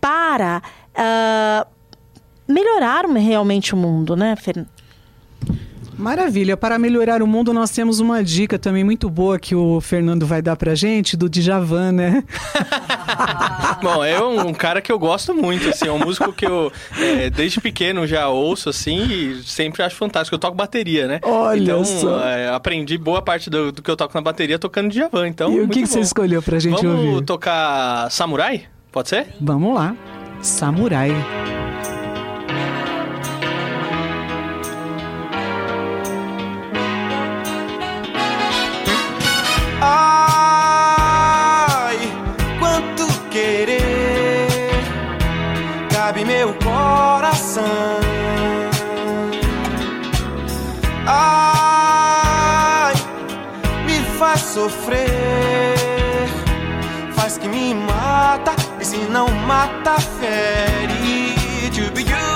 para ah, melhorar realmente o mundo, né, Fernando? Maravilha. Para melhorar o mundo, nós temos uma dica também muito boa que o Fernando vai dar pra gente, do Djavan, né? Bom, é um, um cara que eu gosto muito, assim, é um músico que eu é, desde pequeno já ouço, assim, e sempre acho fantástico. Eu toco bateria, né? Olha então, só. é, aprendi boa parte do, do que eu toco na bateria tocando Djavan, então e o que, que você escolheu pra gente Vamos ouvir? tocar Samurai? Pode ser? Vamos lá. Samurai. Coração. Ai, me faz sofrer, faz que me mata e se não mata fere. To be you.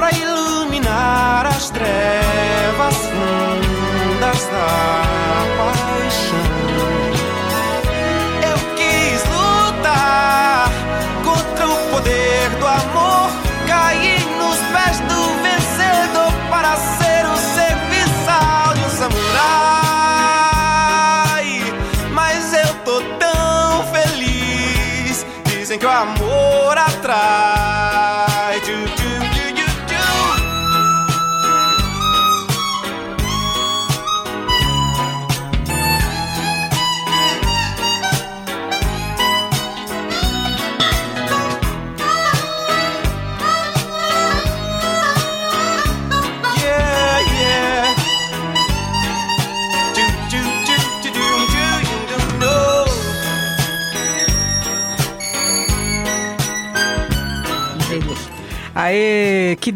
Pra iluminar as trevas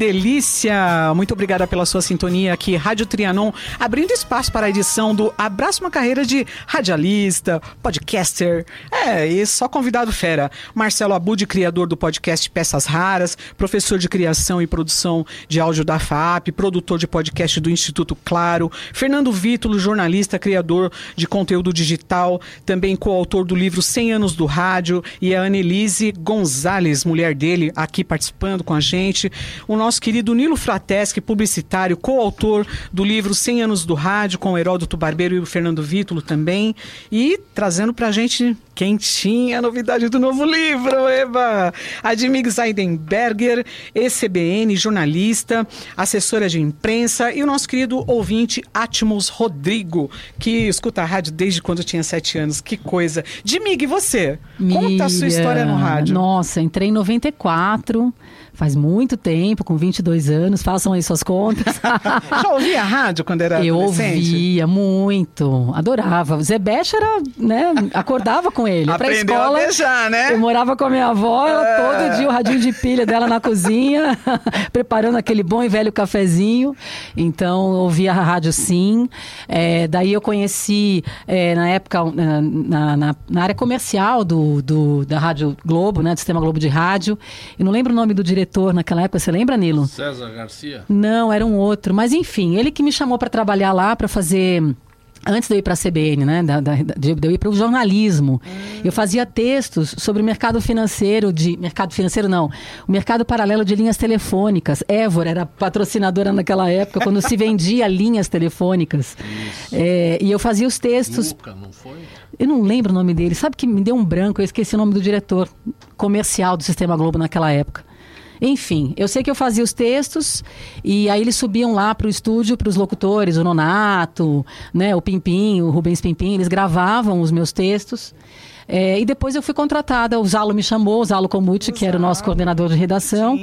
delícia! Muito obrigada pela sua sintonia aqui, Rádio Trianon, abrindo espaço para a edição do Abraço uma Carreira de Radialista, Podcaster. É, e só convidado fera. Marcelo Abud, criador do podcast Peças Raras, professor de criação e produção de áudio da FAP, produtor de podcast do Instituto Claro. Fernando Vítulo, jornalista, criador de conteúdo digital, também coautor do livro 100 anos do rádio. E a Annelise Gonzalez, mulher dele, aqui participando com a gente. O nosso querido Nilo Frateschi, publicitário, coautor do livro 100 anos do rádio, com o Heródoto Barbeiro e o Fernando Vítulo também. E trazendo pra gente quentinha a novidade do novo livro, Eba! A de Mig Zeidenberger, ECBN, jornalista, assessora de imprensa e o nosso querido ouvinte Atmos Rodrigo, que escuta a rádio desde quando tinha sete anos. Que coisa. De Mig, você? Conta a sua história no rádio. Nossa, entrei em 94, faz muito tempo, com 22 anos, façam aí suas contas. Já ouvia a rádio quando era Eu ouvia muito, adorava. O Zé era, né, acordava com ele. Pra Aprendeu escola, a beijar, né? Eu morava com a minha avó, ela É. todo dia o radinho de pilha dela na cozinha, preparando aquele bom e velho cafezinho. Então, ouvia a rádio sim. É, daí eu conheci, é, na época, na, na- na- na área comercial do, do- da Rádio Globo, né, do Sistema Globo de Rádio. Eu não lembro o nome do diretor naquela época, você lembra, Nilo? César Garcia? Não, era um outro. Mas enfim, ele que me chamou para trabalhar lá, para fazer. Antes de eu ir para a CBN, né? Da, da- de, eu ir para o jornalismo. Eu fazia textos sobre o mercado financeiro de. Mercado financeiro, não. O mercado paralelo de linhas telefônicas. Évora era patrocinadora naquela época, quando se vendia linhas telefônicas. É, e eu fazia os textos. Luca, não foi? Eu não lembro o nome dele. Sabe que me deu um branco? Eu esqueci o nome do diretor comercial do Sistema Globo naquela época. Enfim, eu sei que eu fazia os textos e aí eles subiam lá para o estúdio, para os locutores, o Nonato, né, o Pimpim, o Rubens Pimpim, eles gravavam os meus textos. É, e depois eu fui contratada, o Zalo me chamou, o Zalo Comucci, que era o nosso coordenador de redação,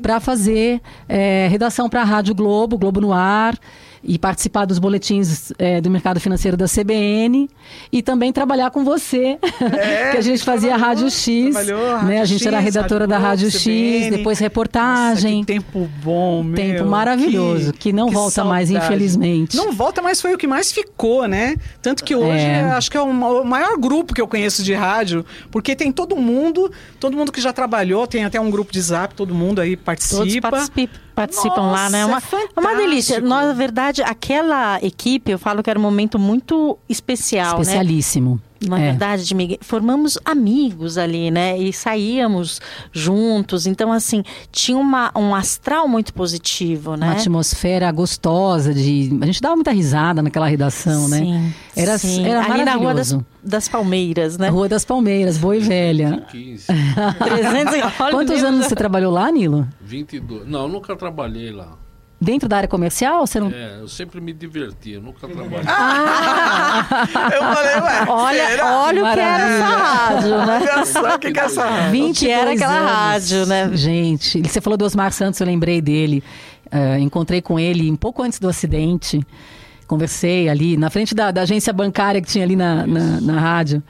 para fazer é, redação para a Rádio Globo, Globo no Ar, e participar dos boletins é, do mercado financeiro da CBN e também trabalhar com você, que a gente fazia a Rádio X, trabalhou, né? A Rádio gente era X, redatora Rádio da Globo, Rádio X, CBN. depois reportagem. Nossa, que tempo bom, meu. Tempo maravilhoso, que não volta mais, infelizmente. Não volta, mas foi o que mais ficou, né? Tanto que hoje É. acho que é o ma- o maior grupo que eu conheço de rádio, porque tem todo mundo, todo mundo que já trabalhou, tem até um grupo de zap, todo mundo aí Todos participa. Participam, participam lá, né? Nossa, Uma, é é uma delícia. Na verdade, aquela equipe, eu falo que era um momento muito especial, né? Na É. verdade, de Miguel, formamos amigos ali, né? E saíamos juntos. Então, assim, tinha uma, um astral muito positivo, né? Uma atmosfera gostosa de. A gente dava muita risada naquela redação, né? Sim, Era, sim. era Ali na Rua das, maravilhoso. das Palmeiras, né? Rua das Palmeiras, Boi Velha. 15, 300 e- olha, Quantos anos você trabalhou lá, Nilo? 22. Não, eu nunca trabalhei lá. Dentro da área comercial? Você não... É, eu sempre me divertia, eu nunca trabalhei. Eu falei, ué, Olha, será? olha o que era essa rádio, né? Olha só o que, que é essa rádio. 20 que era aquela rádio, né? Gente, você falou do Osmar Santos, eu lembrei dele. Eh, encontrei com ele um pouco antes do acidente. Conversei ali na frente da, da agência bancária que tinha ali na, na, na rádio.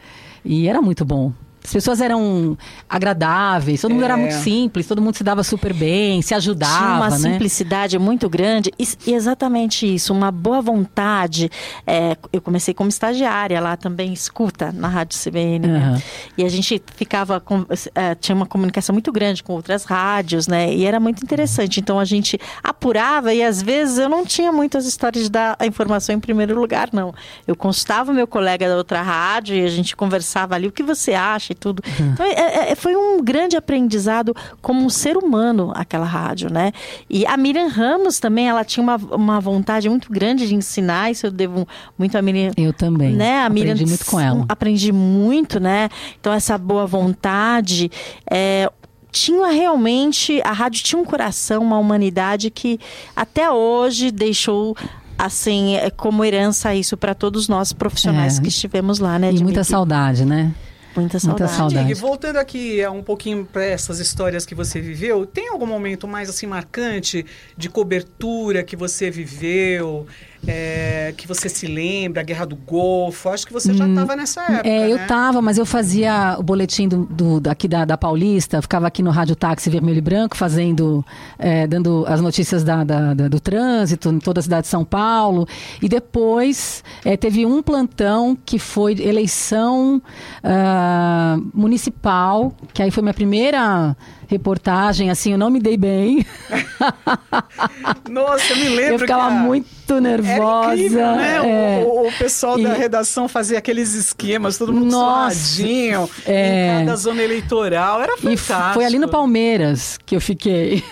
E era muito bom. As pessoas eram agradáveis, todo mundo É. era muito simples, todo mundo se dava super bem, se ajudava, Tinha uma né? simplicidade muito grande e, exatamente isso, uma boa vontade. É, eu comecei como estagiária lá também, escuta na Rádio CBN. né? Aham. E a gente ficava com, eh, tinha uma comunicação muito grande com outras rádios, né? E era muito interessante. Então a gente apurava e às vezes eu não tinha muitas histórias de dar a informação em primeiro lugar, não. Eu consultava o meu colega da outra rádio e a gente conversava ali o que você acha e tudo. Então é- é- foi um grande aprendizado como um ser humano aquela rádio, né? E a Miriam Ramos também, ela tinha uma, uma vontade muito grande de ensinar, isso eu devo muito a Miriam Eu também. né? A Miriam Aprendi muito com ela. Aprendi muito, né? Então essa boa vontade é, tinha realmente a rádio tinha um coração, uma humanidade que até hoje deixou assim é, como herança isso para todos nós profissionais É. que estivemos lá, né? E muita saudade, né? Muita muita saudade. saudade. Dig, voltando aqui é, um pouquinho para essas histórias que você viveu, tem algum momento mais assim marcante de cobertura que você viveu? É, que você se lembra, a Guerra do Golfo? Acho que você já estava nessa época. É, eu né? tava, mas eu fazia o boletim do, do- daqui da, da Paulista, ficava aqui no Rádio Táxi Vermelho e Branco, fazendo, é, dando as notícias da- da- do trânsito em toda a cidade de São Paulo. E depois é, teve um plantão que foi eleição ah, municipal, que aí foi minha primeira reportagem, assim, eu não me dei bem. Nossa, eu me lembro eu ficava que a- muito nervosa. Incrível, né? O- é. O, o pessoal da E- redação fazia aqueles esquemas, todo mundo Nossa, suadinho, é. em cada zona eleitoral. Era E fantástico. foi ali no Palmeiras que eu fiquei.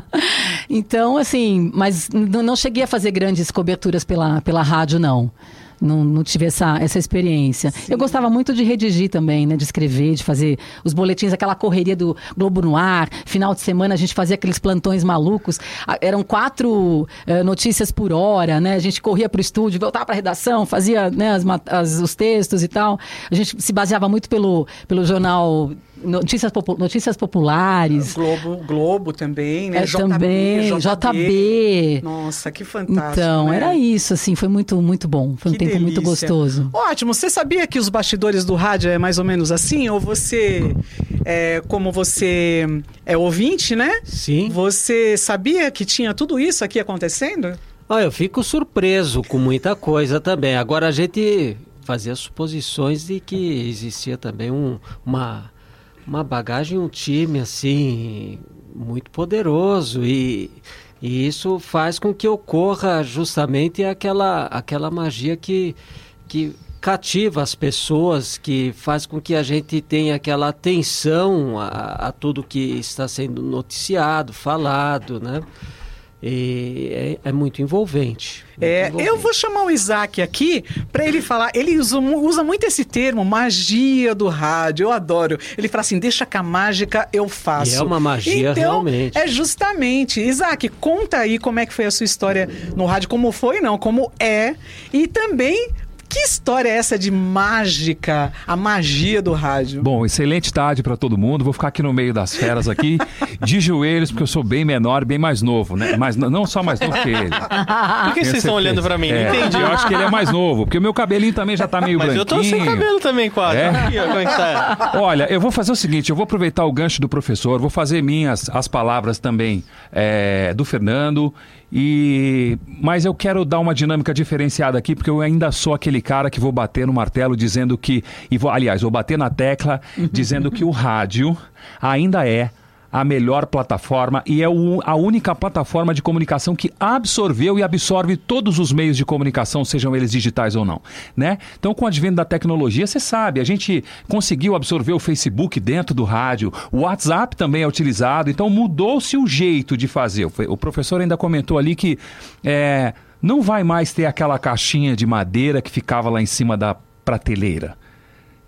então, assim, mas não cheguei a fazer grandes coberturas pela, pela rádio, não. Não, não tive essa, essa experiência. Eu gostava muito de redigir também, né? De escrever, de fazer os boletins, aquela correria do Globo no ar. Final de semana a gente fazia aqueles plantões malucos. Ah, Eram quatro eh, notícias por hora, né? A gente corria para o estúdio, voltava para a redação, fazia né, as, as- os textos e tal. A gente se baseava muito pelo, pelo jornal Notícias, Popu- Notícias Populares. Globo, Globo também, né? É, também, JB. Nossa, que fantástico. Então, né? era isso, assim, foi muito, muito bom. Foi um Que tempo muito delícia. gostoso. Ótimo. Você sabia que os bastidores do rádio é mais ou menos assim? Ou você, é, como você é ouvinte, né? Sim. Você sabia que tinha tudo isso aqui acontecendo? Ah, eu fico surpreso com muita coisa também. Agora a gente fazia suposições de que existia também um- uma, uma bagagem, um time assim muito poderoso e, e isso faz com que ocorra justamente aquela, aquela magia que, que cativa as pessoas, que faz com que a gente tenha aquela atenção a, a tudo que está sendo noticiado, falado, né? E é, é muito envolvente. muito É, envolvente. eu vou chamar o Isaac aqui para ele falar. Ele usa, usa muito esse termo, magia do rádio. Eu adoro. Ele fala assim: deixa que a mágica eu faço. E é uma magia, então, realmente. É justamente. Isaac, conta aí como é que foi a sua história no rádio, como foi, não, como é. E também. Que história é essa de mágica, a magia do rádio? Bom, excelente tarde para todo mundo. Vou ficar aqui no meio das feras aqui, de joelhos, porque eu sou bem menor, bem mais novo, né? Mas não só mais novo que ele. Por que Tenho vocês estão olhando pra mim? Não É, entendi. Eu acho que ele é mais novo, porque o meu cabelinho também já tá meio Mas branquinho. eu tô sem cabelo também, quase. É? Aqui, ó, é que tá? Olha, eu vou fazer o seguinte, eu vou aproveitar o gancho do professor, vou fazer minhas as palavras também é, do Fernando e mas eu quero dar uma dinâmica diferenciada aqui porque eu ainda sou aquele cara que vou bater no martelo dizendo que e vou, aliás, vou bater na tecla dizendo que o rádio ainda é a melhor plataforma e é o- a única plataforma de comunicação que absorveu e absorve todos os meios de comunicação, sejam eles digitais ou não, né? Então, com o advento da tecnologia, você sabe, a gente conseguiu absorver o Facebook dentro do rádio, o WhatsApp também é utilizado, então mudou-se o jeito de fazer. O fe- O professor ainda comentou ali que é, não vai mais ter aquela caixinha de madeira que ficava lá em cima da prateleira.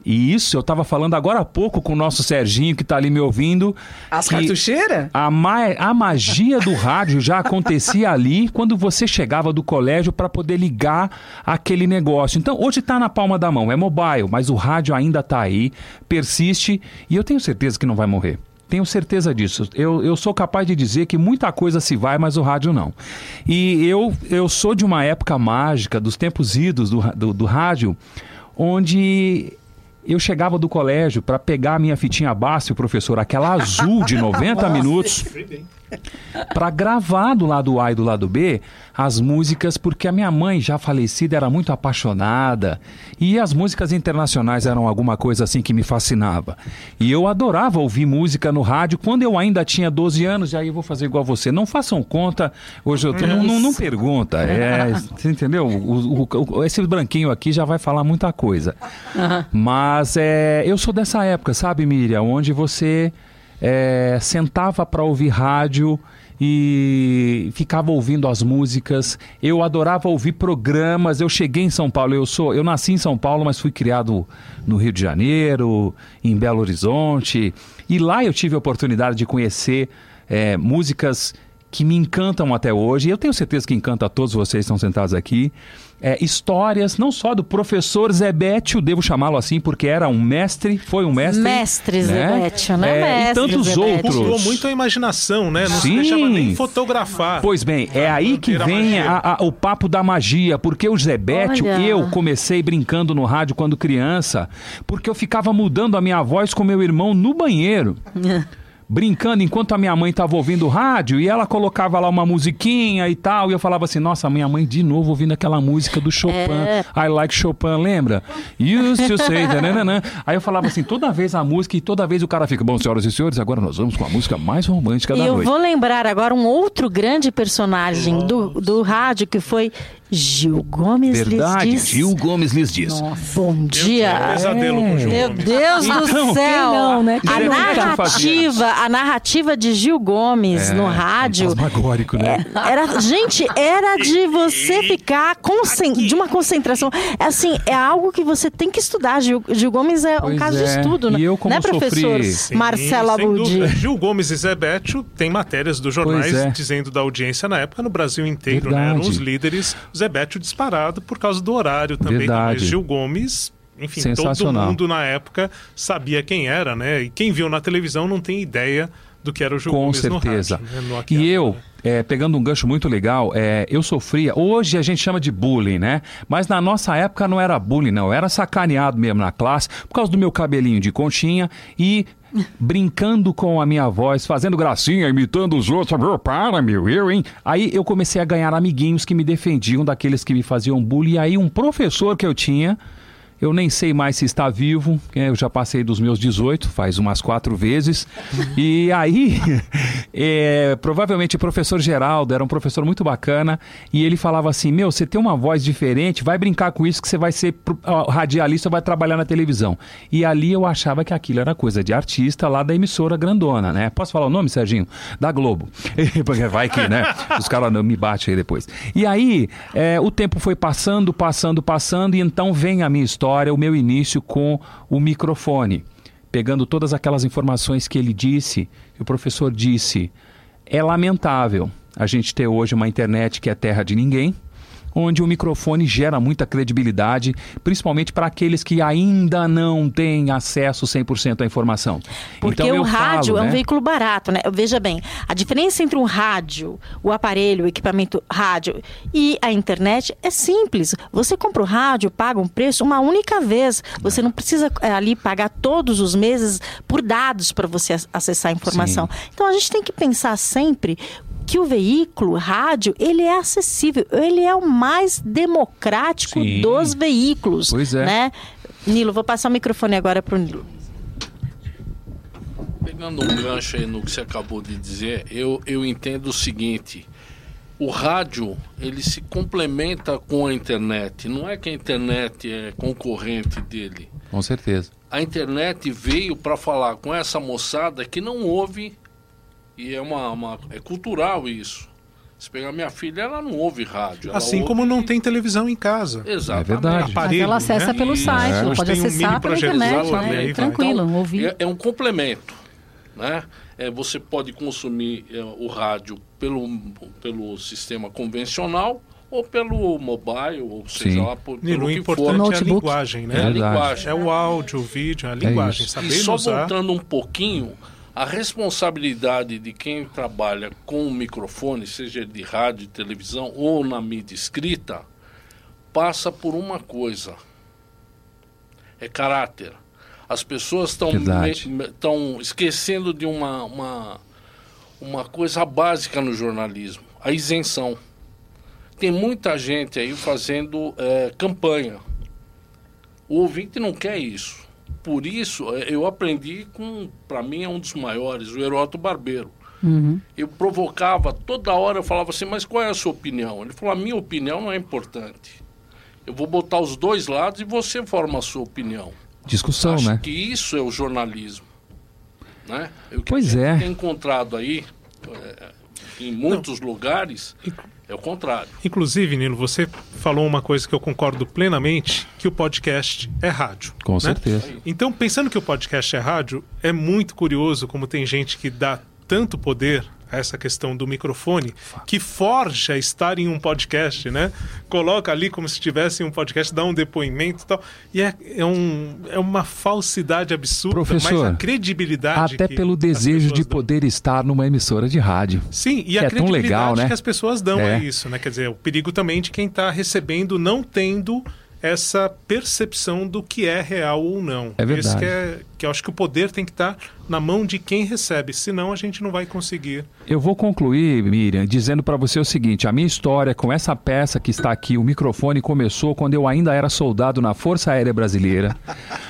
E isso eu estava falando agora há pouco com o nosso Serginho, que está ali me ouvindo. As cartucheiras? A, ma- a magia do rádio já acontecia ali quando você chegava do colégio para poder ligar aquele negócio. Então, hoje está na palma da mão, é mobile, mas o rádio ainda está aí, persiste e eu tenho certeza que não vai morrer. Tenho certeza disso. Eu, eu sou capaz de dizer que muita coisa se vai, mas o rádio não. E eu, eu sou de uma época mágica, dos tempos idos do, do, do rádio, onde eu chegava do colégio para pegar a minha fitinha base, professor, aquela azul de 90 minutos, para gravar do lado A e do lado B as músicas, porque a minha mãe, já falecida, era muito apaixonada e as músicas internacionais eram alguma coisa assim que me fascinava. E eu adorava ouvir música no rádio quando eu ainda tinha 12 anos, e aí eu vou fazer igual você. Não façam conta, hoje eu tô, não, não, não pergunta, é, você entendeu? O- o- o- esse branquinho aqui já vai falar muita coisa. Mas é, eu sou dessa época, sabe, Miriam, onde você é, sentava para ouvir rádio e ficava ouvindo as músicas. Eu adorava ouvir programas. Eu cheguei em São Paulo, eu sou, eu nasci em São Paulo, mas fui criado no Rio de Janeiro, em Belo Horizonte, e lá eu tive a oportunidade de conhecer é, músicas que me encantam até hoje, e eu tenho certeza que encanta a todos vocês que estão sentados aqui. É, histórias, não só do professor Zebetio, devo chamá-lo assim, porque era um mestre, foi um mestre. Mestre Zebetio, né? É, Mestre e tantos Zebetio. outros. Usou muito a imaginação, né? Não se Sim. deixava nem fotografar. Pois bem, é aí que vem a- a- o papo da magia, porque o Zebete, Olha. eu comecei brincando no rádio quando criança, porque eu ficava mudando a minha voz com meu irmão no banheiro. Brincando enquanto a minha mãe estava ouvindo o rádio e ela colocava lá uma musiquinha e tal, e eu falava assim: Nossa, minha mãe de novo ouvindo aquela música do Chopin. É. I like Chopin, lembra? Used to say, nananã. Aí eu falava assim: toda vez a música e toda vez o cara fica: Bom, senhoras e senhores, agora nós vamos com a música mais romântica E da eu noite. vou lembrar agora um outro grande personagem do, do rádio que foi Gil Gomes Verdade, lhes diz. Gil Gomes lhes diz. Bom Eu dia. tinha um pesadelo com Gil Meu Gomes. Deus do Então, céu! não, né? A narrativa, a narrativa de Gil Gomes no rádio. Fantasmagórico, né? Era, gente, era de você ficar de uma concentração. É assim, é algo que você tem que estudar. Gil, Gil Gomes é um Pois caso de é. estudo, E né? eu, como né, professor Sim, Marcelo Abudi? Gil Gomes e Zebetio tem matérias dos jornais é. dizendo da audiência na época no Brasil inteiro, né? Verdade. Eram os líderes. Zebetio disparado por causa do horário também. Mas Gil Gomes, enfim, todo mundo na época sabia quem era, né? E quem viu na televisão não tem ideia do que era o Gil Com Gomes certeza. no rádio. né? Aqui E eu, Agora. é, pegando um gancho muito legal, é, eu sofria. Hoje a gente chama de bullying, né? Mas na nossa época não era bullying, não. Eu era sacaneado mesmo na classe por causa do meu cabelinho de conchinha e brincando com a minha voz, fazendo gracinha, imitando os outros. Meu, para, meu, eu, hein? Aí eu comecei a ganhar amiguinhos que me defendiam daqueles que me faziam bullying. E aí um professor que eu tinha. Eu nem sei mais se está vivo, é, eu já passei dos meus 18, faz umas quatro vezes. E aí, é, provavelmente o professor Geraldo era um professor muito bacana, e ele falava assim: Meu, você tem uma voz diferente, vai brincar com isso que você vai ser radialista, vai trabalhar na televisão. E ali eu achava que aquilo era coisa de artista lá da emissora grandona, né? Posso falar o nome, Serginho? Da Globo. Porque vai que, né? Os caras me batem aí depois. E aí, é, o tempo foi passando, passando, passando, e então vem a minha história, o meu início com o microfone. Pegando todas aquelas informações que ele disse, que o professor disse. É lamentável a gente ter hoje uma internet que é terra de ninguém, onde o microfone gera muita credibilidade, principalmente para aqueles que ainda não têm acesso 100% à informação. Porque então, o rádio falo, é um né? veículo barato, né? Veja bem, a diferença entre um rádio, o aparelho, o equipamento rádio e a internet é simples. Você compra o rádio, paga um preço uma única vez. Você não precisa é, ali pagar todos os meses por dados para você ac- acessar a informação. Então a gente tem que pensar sempre que o veículo rádio ele é acessível, ele é o mais democrático Sim. dos veículos, Pois é. né? Nilo, vou passar o microfone agora para o Nilo. Pegando um gancho aí no que você acabou de dizer, eu, eu entendo o seguinte: o rádio ele se complementa com a internet. Não é que a internet é concorrente dele. Com certeza. A internet veio para falar com essa moçada que não ouve e é uma, uma- é cultural isso. Se pegar minha filha, ela não ouve rádio. ela Assim ouve- como não tem televisão em casa. Exatamente. É verdade. Mas Aparelho, ela acessa né? pelo Isso. site, É. pode um acessar mini pela internet, né? vai. Tranquilo, ouvir. É, é um complemento, né? É, você pode consumir é, o rádio pelo, pelo sistema convencional ou pelo mobile, ou seja Sim. lá por, Nilo, pelo o que importante for. é a linguagem, É a né? Linguagem. É o áudio, o vídeo, a linguagem. isso. Saber E só usar. voltando um pouquinho, a responsabilidade de quem trabalha com o microfone, seja de rádio, televisão ou na mídia escrita, passa por uma coisa: é caráter. As pessoas estão esquecendo de uma, uma, uma coisa básica no jornalismo: a isenção. Tem muita gente aí fazendo eh, campanha. O ouvinte não quer isso. Por isso, eh, eu aprendi com, para mim, é um dos maiores, o Heroto Barbeiro. Eu provocava, toda hora eu falava assim, mas qual é a sua opinião? Ele falou, a minha opinião não é importante. Eu vou botar os dois lados e você forma a sua opinião. Discussão, Acho né? que isso é o jornalismo. Né? O que Pois é. tem encontrado aí, eh, em muitos lugares, é o contrário. Inclusive, Nilo, você falou uma coisa que eu concordo plenamente, que o podcast é rádio. Com né? certeza. Então, pensando que o podcast é rádio, é muito curioso como tem gente que dá tanto poder essa questão do microfone, que forja estar em um podcast, né? Coloca ali como se estivesse em um podcast, dá um depoimento e tal. E é, é, um, é uma falsidade absurda, mas Professor, a credibilidade. Até pelo desejo de dão. poder estar numa emissora de rádio. Sim, e a é credibilidade legal, né? que as pessoas dão É. a isso, né? Quer dizer, o perigo também de quem está recebendo não tendo essa percepção do que é real ou não. É verdade. Esse que, é, que eu acho que o poder tem que estar na mão de quem recebe, senão a gente não vai conseguir. Eu vou concluir, Miriam, dizendo para você o seguinte: a minha história com essa peça que está aqui, o microfone, começou quando eu ainda era soldado na Força Aérea Brasileira,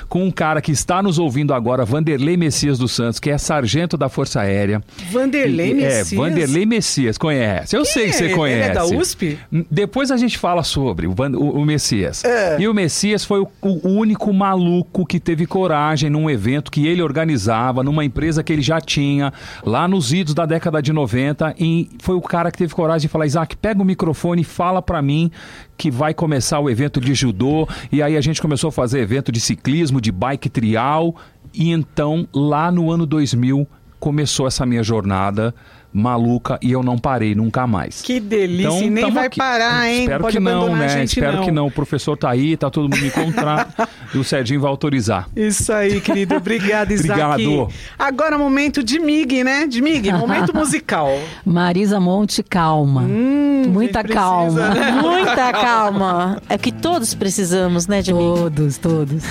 com um cara que está nos ouvindo agora, Vanderlei Messias dos Santos, que é sargento da Força Aérea. Vanderlei E- Messias? É, Vanderlei Messias, conhece. Eu sei que você é? conhece. Ele é da USP? Depois a gente fala sobre o, o- o Messias. É. E o Messias foi o, o único maluco que teve coragem num evento que ele organizava, numa empresa que ele já tinha, lá nos idos da década de 90. E foi o cara que teve coragem de falar: Isaac, pega o microfone e fala pra mim que vai começar o evento de judô. E aí a gente começou a fazer evento de ciclismo, de bike trial. E então, lá no ano 2000, começou essa minha jornada maluca e eu não parei nunca mais. Que delícia, e nem Então, vai aqui. parar, hein? Espero Pode que não, né? gente, Espero não. que não. O professor tá aí, tá todo mundo me encontrar e o Serginho vai autorizar. Isso aí, querido. Obrigado, Isaac. Obrigado. Agora momento de Mig, né? De Mig, momento musical. Marisa Monte, calma. Muita quem calma. precisa, né? Muita calma. É o que todos precisamos, né, de mim? Todos, todos.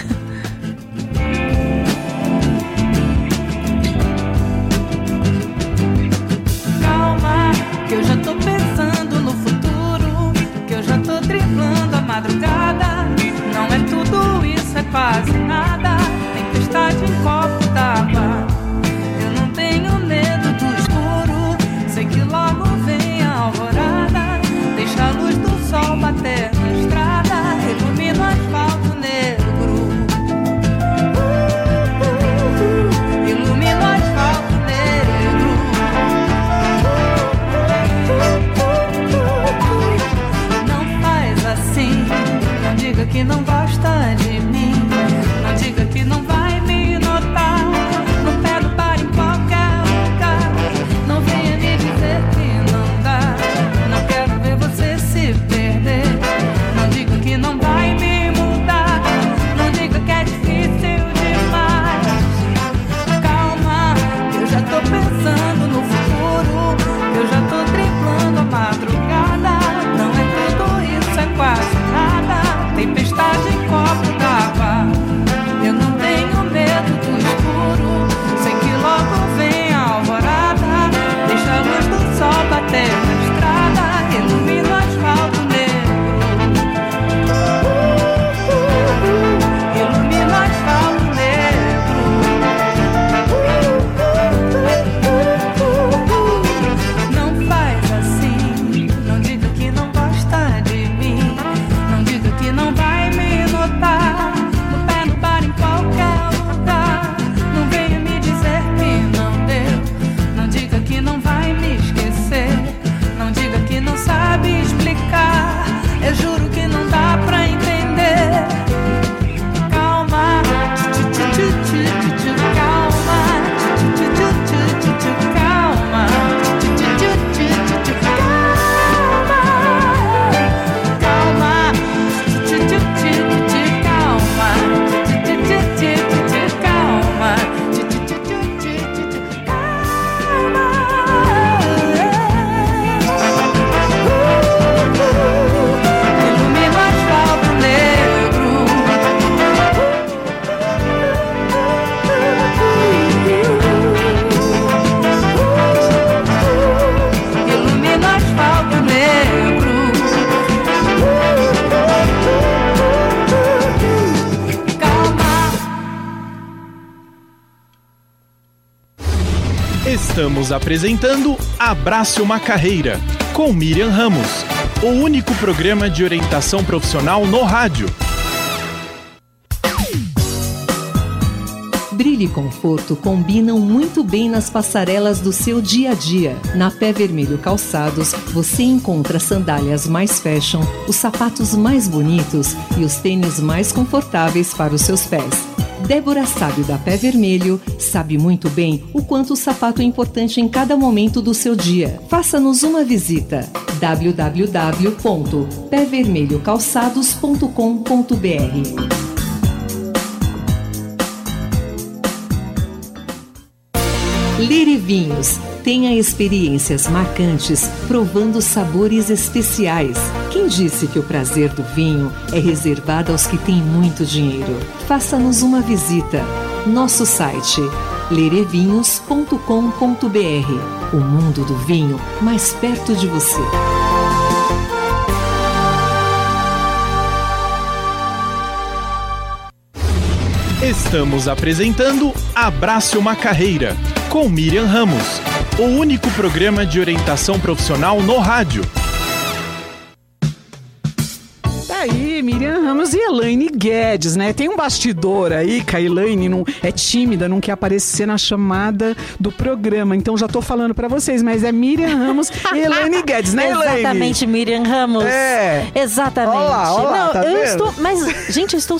Madrugada. Estamos apresentando Abrace uma Carreira, com Miriam Ramos, o único programa de orientação profissional no rádio. Brilho e conforto combinam muito bem nas passarelas do seu dia a dia. Na Pé Vermelho Calçados, você encontra sandálias mais fashion, os sapatos mais bonitos e os tênis mais confortáveis para os seus pés. Débora Sábio da Pé Vermelho sabe muito bem o quanto o sapato é importante em cada momento do seu dia. Faça-nos uma visita www.pévermelhocalçados.com.br Lire Vinhos. Tenha experiências marcantes, provando sabores especiais. Quem disse que o prazer do vinho é reservado aos que têm muito dinheiro? Faça-nos uma visita. Nosso site lirevinhos.com.br. O mundo do vinho mais perto de você. Estamos apresentando Abrace uma Carreira, com Miriam Ramos, o único programa de orientação profissional no rádio. Tá aí, Miriam Ramos e Elaine Guedes, né? Tem um bastidor aí que a Elaine não, é tímida, não quer aparecer na chamada do programa. Então já tô falando pra vocês, mas é Miriam Ramos e Elaine Guedes, né, Elaine? Exatamente, Miriam Ramos. É. Exatamente. Olá, olá, não, tá eu vendo? estou, mas gente, eu estou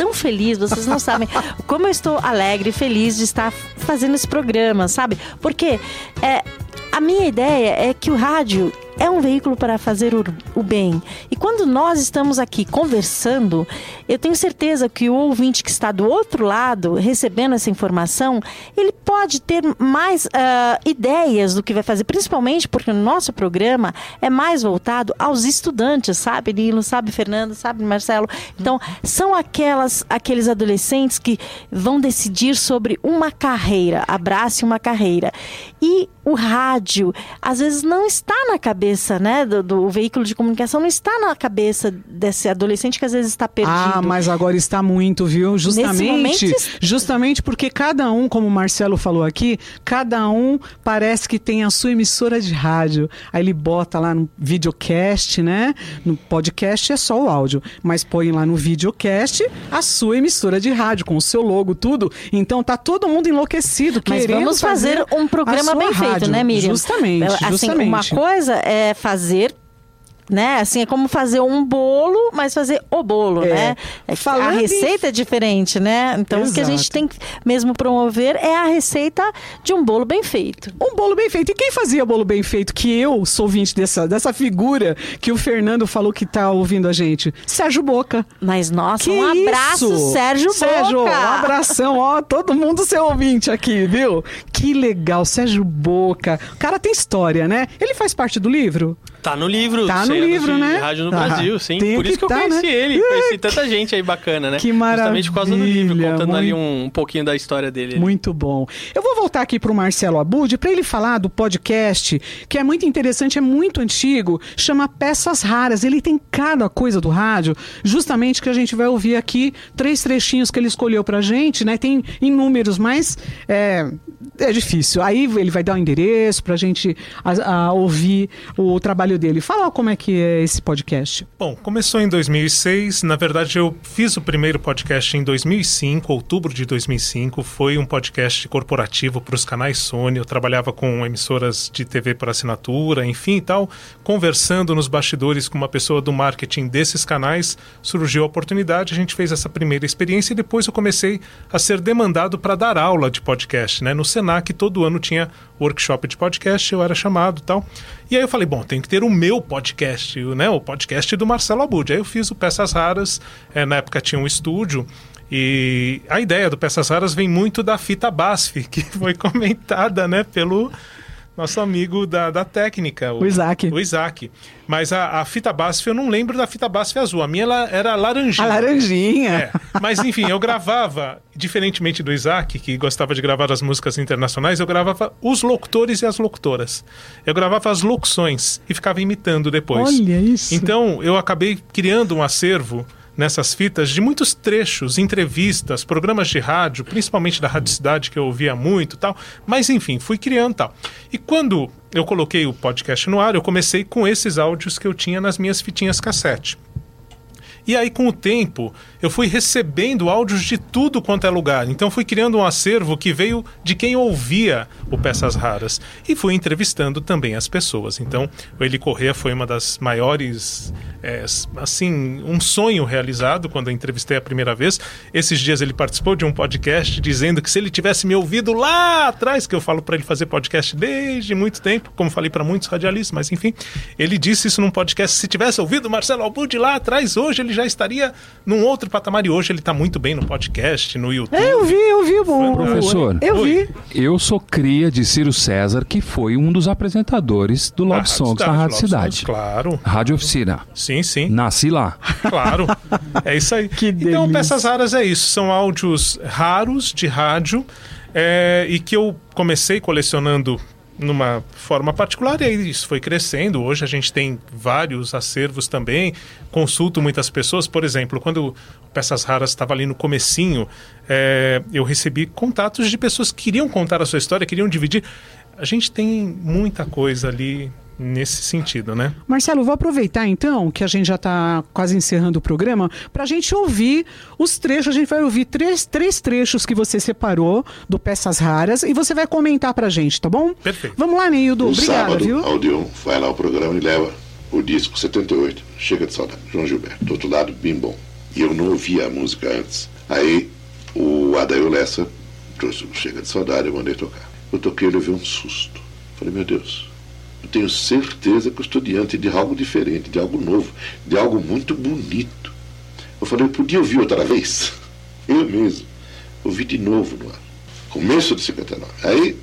tão feliz, vocês não sabem como eu estou alegre e feliz de estar fazendo esse programa, sabe? Porque é, a minha ideia é que o rádio é um veículo para fazer o, bem. E quando nós estamos aqui conversando, eu tenho certeza que o ouvinte que está do outro lado, recebendo essa informação, ele pode ter mais ah, ideias do que vai fazer, principalmente porque o nosso programa é mais voltado aos estudantes, sabe, Nilo, sabe, Fernando, sabe, Marcelo? Então, são aquelas, aqueles adolescentes que vão decidir sobre uma carreira, abrace uma carreira. E o rádio, às vezes, não está na cabeça, né, do, do veículo de comunicação, não está na cabeça desse adolescente que às vezes está perdido. Ah, mas agora está muito, viu? Justamente, momento justamente porque cada um, como o Marcelo falou aqui, cada um parece que tem a sua emissora de rádio. Aí ele bota lá no videocast, né? No podcast é só o áudio, mas põe lá no videocast a sua emissora de rádio com o seu logo, tudo. Então tá todo mundo enlouquecido Mas querendo vamos fazer um a programa bem feito, rádio. né, Miriam? Justamente, Assim, justamente. uma coisa é fazer né? Assim, é como fazer um bolo, mas fazer o bolo, É. né? É Falando a em- receita é diferente, né? Então, o que a gente Exato. tem que mesmo promover é a receita de um bolo bem feito. Um bolo bem feito. E quem fazia bolo bem feito? Que eu sou ouvinte dessa, dessa figura que o Fernando falou que tá ouvindo a gente. Sérgio Boca. Mas, nossa, Que um abraço, isso? Sérgio, Sérgio, Boca! um abração, ó, todo mundo seu ouvinte aqui, viu? Que legal, Sérgio Boca. O cara tem história, né? Ele faz parte do livro? Tá no livro. Tá no livro, né? Rádio no Ah, Brasil, sim. tem Por que isso que eu tá, conheci né? ele. Conheci tanta gente aí bacana, né? Que Justamente por causa do livro, maravilha, contando ali muito- um, um pouquinho da história dele. ali. Muito bom. Eu vou voltar aqui para o Marcelo Abud para ele falar do podcast, que é muito interessante, é muito antigo, chama Peças Raras. Ele tem cada coisa do rádio, justamente que a gente vai ouvir aqui três trechinhos que ele escolheu pra gente, né? Tem inúmeros, mas é, é difícil. Aí ele vai dar o endereço pra gente a- a ouvir o trabalho dele. Fala como é que é esse podcast. Bom, começou em 2006. Na verdade, eu fiz o primeiro podcast em 2005, outubro de 2005. Foi um podcast corporativo para os canais Sony. Eu trabalhava com emissoras de TV por assinatura, enfim e tal. Conversando nos bastidores com uma pessoa do marketing desses canais, surgiu a oportunidade. A gente fez essa primeira experiência e depois eu comecei a ser demandado para dar aula de podcast. Né? No Senac, todo ano tinha workshop de podcast, eu era chamado tal. E aí eu falei, bom, tem que ter o meu podcast, o, né? O podcast do Marcelo Abud. Aí eu fiz o Peças Raras, eh, na época tinha um estúdio. E a ideia do Peças Raras vem muito da fita BASF, que foi comentada, né, pelo nosso amigo da, da técnica. O Isaac. O Isaac. Mas a, a fita BASF, eu não lembro da fita BASF azul. A minha ela era laranjinha. A laranjinha. É. Mas enfim, eu gravava, diferentemente do Isaac, que gostava de gravar as músicas internacionais, eu gravava os locutores e as locutoras. Eu gravava as locuções e ficava imitando depois. Olha isso. Então, eu acabei criando um acervo nessas fitas de muitos trechos, entrevistas, programas de rádio, principalmente da Rádio Cidade, que eu ouvia muito tal. Mas, enfim, fui criando tal. E quando eu coloquei o podcast no ar, eu comecei com esses áudios que eu tinha nas minhas fitinhas cassete. E aí, com o tempo, eu fui recebendo áudios de tudo quanto é lugar. Então, fui criando um acervo que veio de quem ouvia o Peças Raras. E fui entrevistando também as pessoas. Então, o Eli Corrêa foi uma das maiores é, assim, um sonho realizado quando eu entrevistei a primeira vez. Esses dias ele participou de um podcast dizendo que se ele tivesse me ouvido lá atrás, que eu falo para ele fazer podcast desde muito tempo, como falei para muitos radialistas, mas enfim, ele disse isso num podcast. Se tivesse ouvido o Marcelo Albud lá atrás, hoje ele já estaria num outro patamar e hoje ele está muito bem no podcast, no YouTube. É, eu vi, eu vi. O, Professor, eu vi. eu sou cria de Ciro César, que foi um dos apresentadores do Love Ah, Songs Cidade, na Rádio Cidade. Songs, claro. Rádio Oficina. Sim, sim. Nasci lá. Claro, é isso aí. então, delícia. peças raras é isso. São áudios raros de rádio é, e que eu comecei colecionando numa forma particular e aí isso foi crescendo. Hoje a gente tem vários acervos também. Consulto muitas pessoas. Por exemplo, quando Peças Raras estava ali no comecinho, é, eu recebi contatos de pessoas que queriam contar a sua história, queriam dividir. A gente tem muita coisa ali nesse sentido, né? Marcelo, vou aproveitar então que a gente já está quase encerrando o programa para a gente ouvir os trechos. A gente vai ouvir três, três trechos que você separou do Peças Raras e você vai comentar para a gente, tá bom? Perfeito. Vamos lá, Neildo. No Obrigada, sábado, viu? a Odeon vai lá ao programa e leva o disco 78, Chega de Saudade, João Gilberto. Do outro lado, Bim Bom. E eu não ouvia a música antes. Aí o Adail Lessa trouxe o Chega de Saudade, eu mandei tocar. Eu toquei e levei um susto. Falei, meu Deus, eu tenho certeza que eu estou diante de algo diferente, de algo novo, de algo muito bonito. Eu falei, eu podia ouvir outra vez? Eu mesmo. Ouvi de novo no ar. Começo de 59. Aí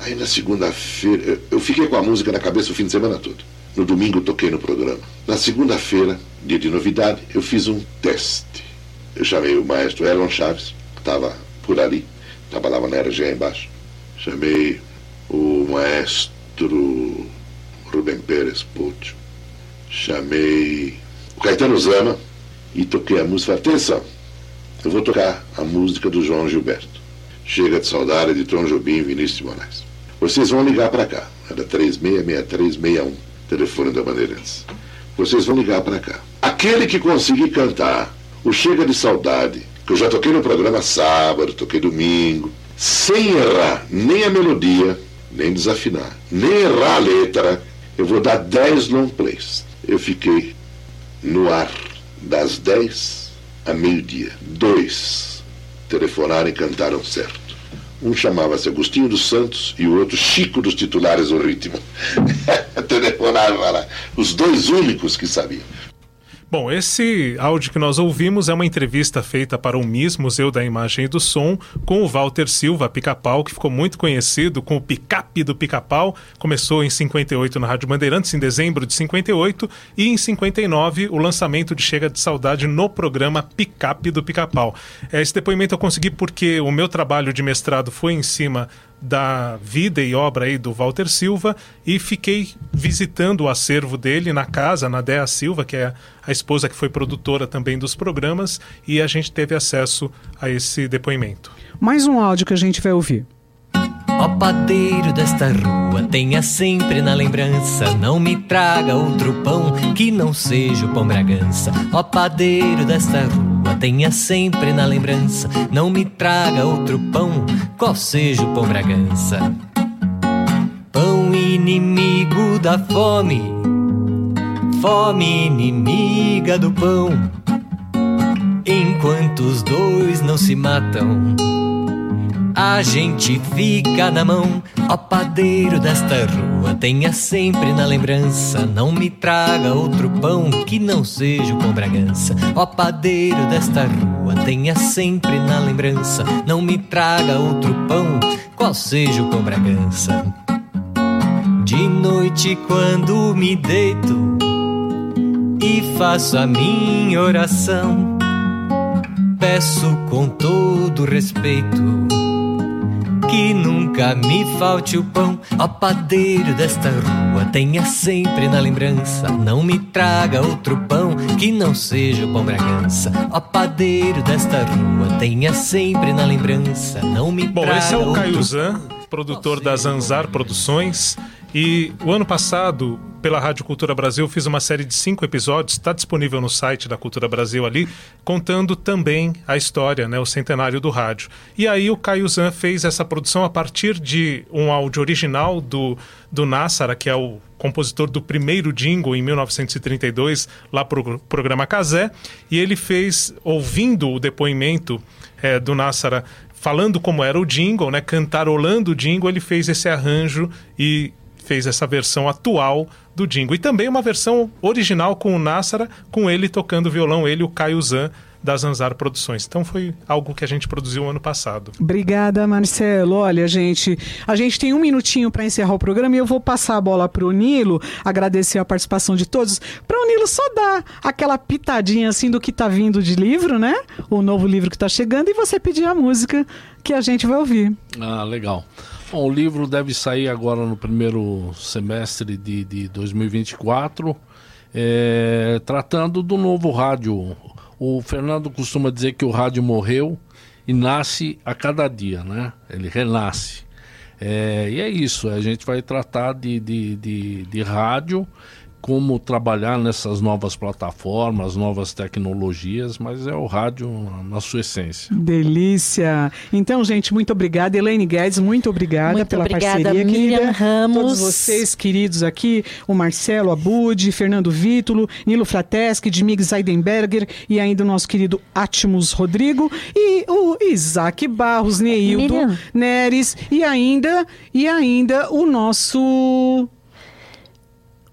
Aí na segunda-feira, eu- eu fiquei com a música na cabeça o fim de semana todo. No domingo toquei no programa. Na segunda-feira, dia de novidade, eu fiz um teste. Eu chamei o maestro Elon Chaves, que estava por ali, trabalhava na RGE embaixo. Chamei o maestro Rubem Pérez Puccio. Chamei o Caetano Zama e toquei a música. Atenção, eu vou tocar a música do João Gilberto. Chega de saudade de Tom Jobim e Vinícius de Moraes. Vocês vão ligar para cá. Era 366361, telefone da Bandeirantes. Vocês vão ligar para cá. Aquele que conseguir cantar o Chega de Saudade, que eu já toquei no programa sábado, toquei domingo, sem errar nem a melodia, nem desafinar, nem errar a letra, eu vou dar 10 long plays. Eu fiquei no ar das 10 a meio-dia. Dois telefonaram e cantaram certo. Um chamava-se Agostinho dos Santos e o outro Chico dos Titulares do Ritmo. Telefonaram lá. Os dois únicos que sabiam. Bom, esse áudio que nós ouvimos é uma entrevista feita para o MIS, Museu da Imagem e do Som, com o Walter Silva, Pica-Pau, que ficou muito conhecido com o Picape do Pica-Pau. Começou em 58 na Rádio Bandeirantes, em dezembro de 58, e em 59 o lançamento de Chega de Saudade no programa Picape do Pica-Pau. Esse depoimento eu consegui porque o meu trabalho de mestrado foi em cima da vida e obra aí do Walter Silva e fiquei visitando o acervo dele na casa, na Dea Silva, que é a esposa que foi produtora também dos programas, e a gente teve acesso a esse depoimento. Mais um áudio que a gente vai ouvir. Ó padeiro desta rua, tenha sempre na lembrança, não me traga outro pão que não seja o pão Bragança. Ó padeiro desta rua, tenha sempre na lembrança, não me traga outro pão, qual seja o pão Bragança. Pão inimigo da fome, fome inimiga do pão. Enquanto os dois não se matam, a gente fica na mão, ó padeiro desta rua, tenha sempre na lembrança, não me traga outro pão que não seja o pão Bragança. Ó padeiro desta rua, tenha sempre na lembrança, não me traga outro pão, qual seja o pão Bragança. De noite quando me deito e faço a minha oração, peço com todo respeito que nunca me falte o pão. Ó padeiro desta rua, tenha sempre na lembrança. Não me traga outro pão que não seja o pão Bragança. Ó padeiro desta rua, tenha sempre na lembrança. Não me Bom, traga esse é o outro Caio Zan, produtor da Zanzar Produções. E o ano passado, pela Rádio Cultura Brasil, fiz uma série de cinco episódios, está disponível no site da Cultura Brasil ali, contando também a história, né, o centenário do rádio. E aí o Caio Zan fez essa produção a partir de um áudio original do, do Nassara, que é o compositor do primeiro jingle em 1932, lá para o programa Casé, e ele fez, ouvindo o depoimento eh, do Nassara falando como era o jingle, né, cantarolando o jingle, ele fez esse arranjo e fez essa versão atual do jingle. E também uma versão original com o Nassara, com ele tocando violão, ele e o Caio Zan, da Zanzar Produções. Então foi algo que a gente produziu ano passado. Obrigada, Marcelo. Olha, gente, a gente tem um minutinho para encerrar o programa e eu vou passar a bola para o Nilo, agradecer a participação de todos, para o Nilo só dar aquela pitadinha assim do que tá vindo de livro, né? O novo livro que tá chegando e você pedir a música que a gente vai ouvir. Ah, legal. Bom, o livro deve sair agora no primeiro semestre de, de 2024, é, tratando do novo rádio. O Fernando costuma dizer que o rádio morreu e nasce a cada dia, né? Ele renasce. É, e é isso, a gente vai tratar de, de, de, de rádio, como trabalhar nessas novas plataformas, novas tecnologias, mas é o rádio na sua essência. Delícia! Então, gente, muito obrigada. Elaine Guedes, muito obrigada Muito pela obrigada, parceria, Miriam querida. Ramos. Todos vocês, queridos aqui, o Marcelo Abud, Fernando Vítulo, Nilo Frateschi, Dmig Zeidenberger e ainda o nosso querido Atmos Rodrigo e o Isaac Barros, Neildo Miriam. Neres e ainda, e ainda o nosso...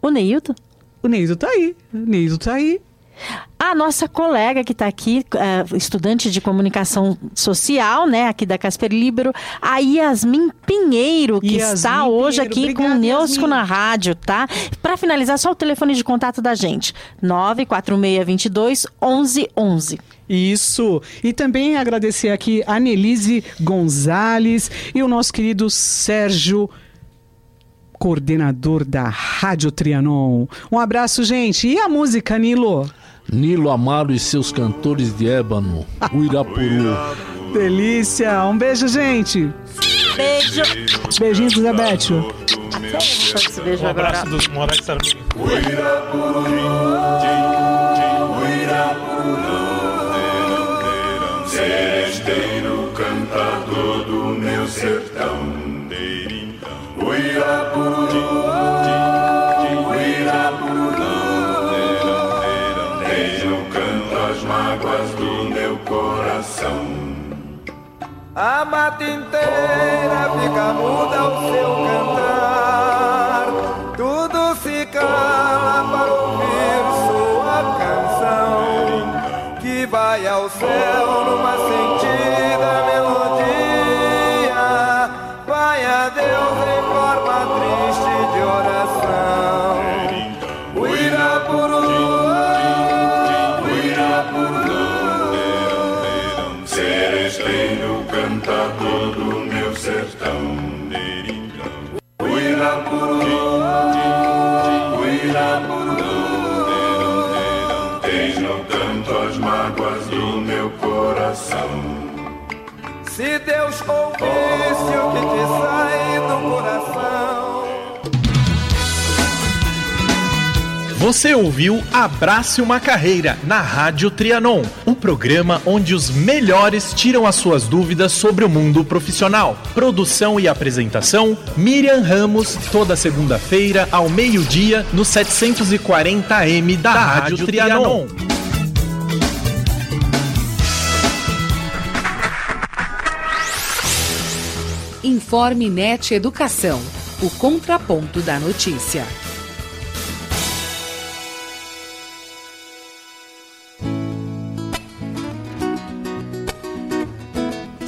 O Neilton? O Neildo tá aí. O Neildo tá aí. A nossa colega que está aqui, eh, estudante de comunicação social, né, aqui da Casper Libero, a Yasmin Pinheiro, que Yasmin está hoje Pinheiro. aqui com o Obrigada, Neusco Yasmin. na rádio, tá? Para finalizar, só o telefone de contato da gente: 94622 1111. Isso. E também agradecer aqui a Nelise Gonzalez e o nosso querido Sérgio, coordenador da Rádio Trianon. Um abraço, gente. E a música, Nilo? Nilo Amaro e seus cantores de ébano, Uirapuru. Delícia. Um beijo, gente. Beijo. Beijinho. Até esse beijo Um agora. abraço dos Moraes Sarmento. Seresteiro cantador A mata inteira fica muda ao seu cantar. Tudo se cala para ouvir sua canção, que vai ao céu numa sentida melodia. Vai a Deus triste de oração. Uirapuru, Uirapuru. Seresteiro cantador do meu sertão Uirapuru, Uirapuru Tens no canto as mágoas do meu coração Se Deus ouvisse o que te sai do coração. Você ouviu Abrace uma Carreira na Rádio Trianon, o programa onde os melhores tiram as suas dúvidas sobre o mundo profissional. Produção e apresentação: Miriam Ramos, toda segunda-feira ao meio-dia no 740M da, Rádio, Trianon. Informe Net Educação, o contraponto da notícia.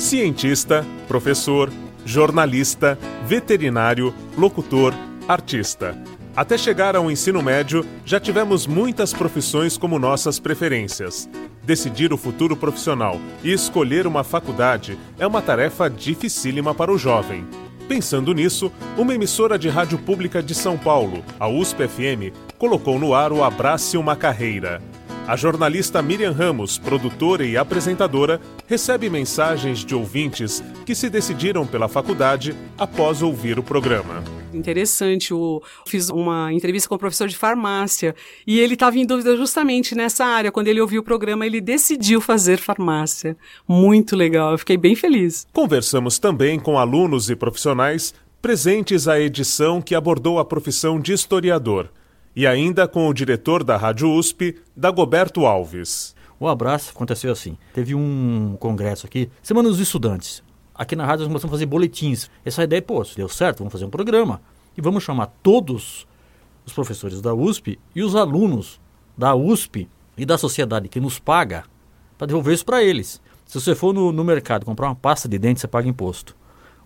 Cientista, professor, jornalista, veterinário, locutor, artista. Até chegar ao ensino médio, já tivemos muitas profissões como nossas preferências. Decidir o futuro profissional e escolher uma faculdade é uma tarefa dificílima para o jovem. Pensando nisso, uma emissora de rádio pública de São Paulo, a USP-FM, colocou no ar o Abrace uma Carreira. A jornalista Miriam Ramos, produtora e apresentadora, recebe mensagens de ouvintes que se decidiram pela faculdade após ouvir o programa. Interessante, eu fiz uma entrevista com o professor de farmácia e ele estava em dúvida justamente nessa área. Quando ele ouviu o programa, ele decidiu fazer farmácia. Muito legal, eu fiquei bem feliz. Conversamos também com alunos e profissionais presentes à edição que abordou a profissão de historiador, e ainda com o diretor da Rádio USP, Dagoberto Alves. O abraço aconteceu assim. Teve um congresso aqui, Semana dos Estudantes. Aqui na rádio nós começamos a fazer boletins. Essa ideia, pô, se deu certo, vamos fazer um programa. E vamos chamar todos os professores da USP e os alunos da USP e da sociedade que nos paga para devolver isso para eles. Se você for no, no mercado comprar uma pasta de dente, você paga imposto.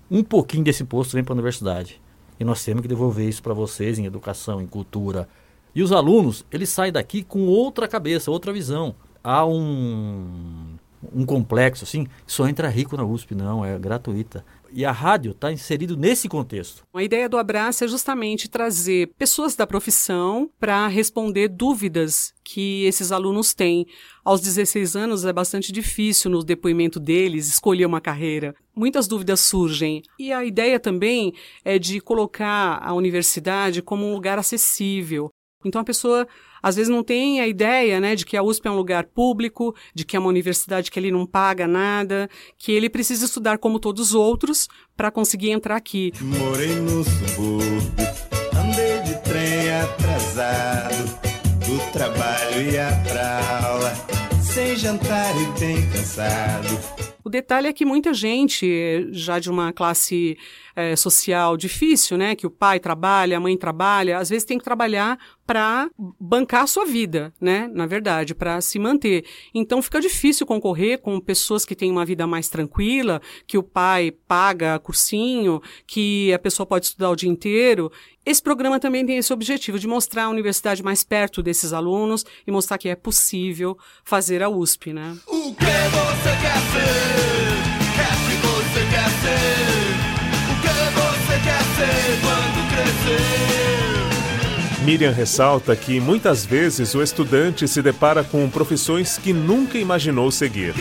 Um pouquinho desse imposto vem para a universidade. E nós temos que devolver isso para vocês em educação, em cultura. E os alunos, eles saem daqui com outra cabeça, outra visão. Há um, um complexo, assim, só entra rico na USP, não, é gratuita. E a rádio está inserido nesse contexto. A ideia do Abraço é justamente trazer pessoas da profissão para responder dúvidas que esses alunos têm. Aos 16 anos é bastante difícil no depoimento deles escolher uma carreira. Muitas dúvidas surgem. E a ideia também é de colocar a universidade como um lugar acessível. Então a pessoa às vezes não tem a ideia, né, de que a USP é um lugar público, de que é uma universidade que ele não paga nada, que ele precisa estudar como todos os outros para conseguir entrar aqui. Morei no subúrbio, andei de trem atrasado, do trabalho ia pra aula, sem jantar e bem cansado. O detalhe é que muita gente, já de uma classe é, social difícil, né, que o pai trabalha, a mãe trabalha, às vezes tem que trabalhar para bancar a sua vida, né, na verdade, para se manter. Então fica difícil concorrer com pessoas que têm uma vida mais tranquila, que o pai paga cursinho, que a pessoa pode estudar o dia inteiro. Esse programa também tem esse objetivo de mostrar a universidade mais perto desses alunos e mostrar que é possível fazer a USP, né? O que você quer ser? É que você quer ser? O que você quer ser quando crescer? Miriam ressalta que muitas vezes o estudante se depara com profissões que nunca imaginou seguir.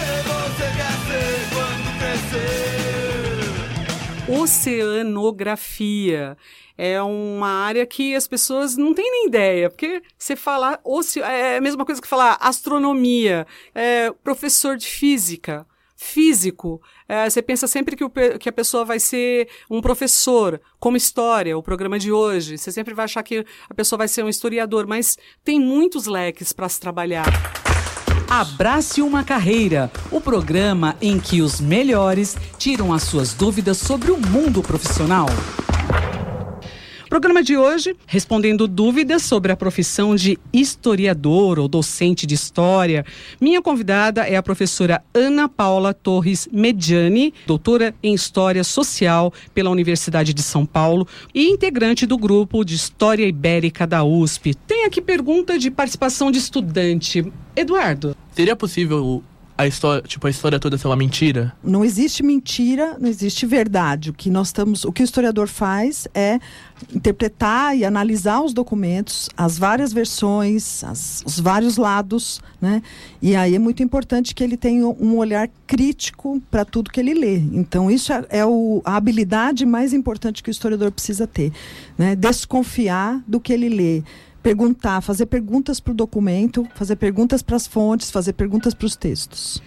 Oceanografia é uma área que as pessoas não têm nem ideia, porque você falar oce... é a mesma coisa que falar astronomia, é, professor de física, físico. É, você pensa sempre que, o, que a pessoa vai ser um professor, como história, o programa de hoje. Você sempre vai achar que a pessoa vai ser um historiador, mas tem muitos leques para se trabalhar. Abrace uma carreira, o programa em que os melhores tiram as suas dúvidas sobre o mundo profissional. Programa de hoje, respondendo dúvidas sobre a profissão de historiador ou docente de história. Minha convidada é a professora Ana Paula Torres Mediani, doutora em História Social pela Universidade de São Paulo e integrante do grupo de História Ibérica da USP. Tem aqui pergunta de participação de estudante. Eduardo. Seria possível a história, tipo, a história toda ser uma mentira? Não existe mentira, não existe verdade. O que nós estamos, o que o historiador faz é interpretar e analisar os documentos, as várias versões, as, os vários lados, né? E aí é muito importante que ele tenha um olhar crítico para tudo que ele lê. Então isso é, é o, a habilidade mais importante que o historiador precisa ter, né? Desconfiar do que ele lê perguntar, fazer perguntas para o documento, fazer perguntas para as fontes, fazer perguntas para os textos.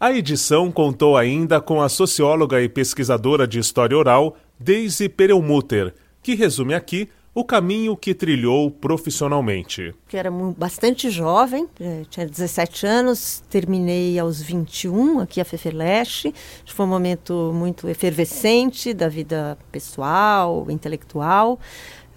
A edição contou ainda com a socióloga e pesquisadora de história oral, Daisy Perelmutter, que resume aqui o caminho que trilhou profissionalmente. Eu era bastante jovem, eh, tinha 17 anos, terminei aos 21 aqui a Fefeleste. Foi um momento muito efervescente da vida pessoal, intelectual.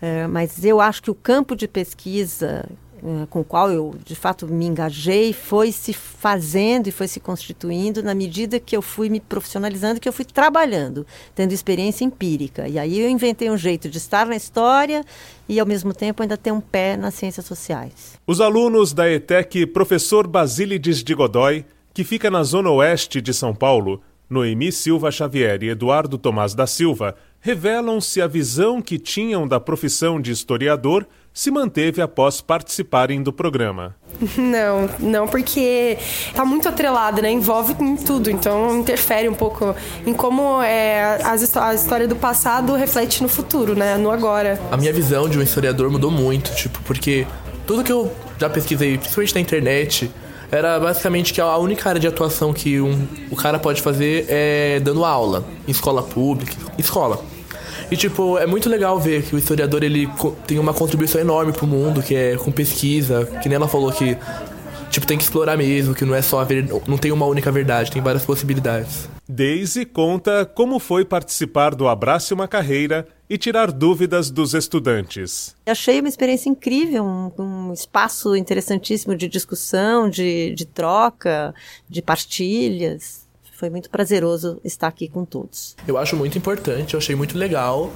É, mas eu acho que o campo de pesquisa é, com o qual eu de fato me engajei foi se fazendo e foi se constituindo na medida que eu fui me profissionalizando, que eu fui trabalhando, tendo experiência empírica. E aí eu inventei um jeito de estar na história e ao mesmo tempo ainda ter um pé nas ciências sociais. Os alunos da ETEC Professor Basílides de Godoy, que fica na zona oeste de São Paulo, Noemi Silva Xavier e Eduardo Tomás da Silva, revelam se a visão que tinham da profissão de historiador se manteve após participarem do programa. Não, não, porque está muito atrelado, né? Envolve em tudo, então interfere um pouco em como é, as, a história do passado reflete no futuro, né? No agora. A minha visão de um historiador mudou muito, tipo, porque tudo que eu já pesquisei, principalmente na internet, era basicamente que a única área de atuação que um, o cara pode fazer é dando aula em escola pública. Escola. E, tipo, é muito legal ver que o historiador ele tem uma contribuição enorme pro mundo, que é com pesquisa, que nem ela falou que, tipo, tem que explorar mesmo, que não é só ver... não tem uma única verdade, tem várias possibilidades. Daisy conta como foi participar do Abrace uma Carreira e tirar dúvidas dos estudantes. Achei uma experiência incrível, um, um espaço interessantíssimo de discussão, de, de troca, de partilhas. Foi muito prazeroso estar aqui com todos. Eu acho muito importante, eu achei muito legal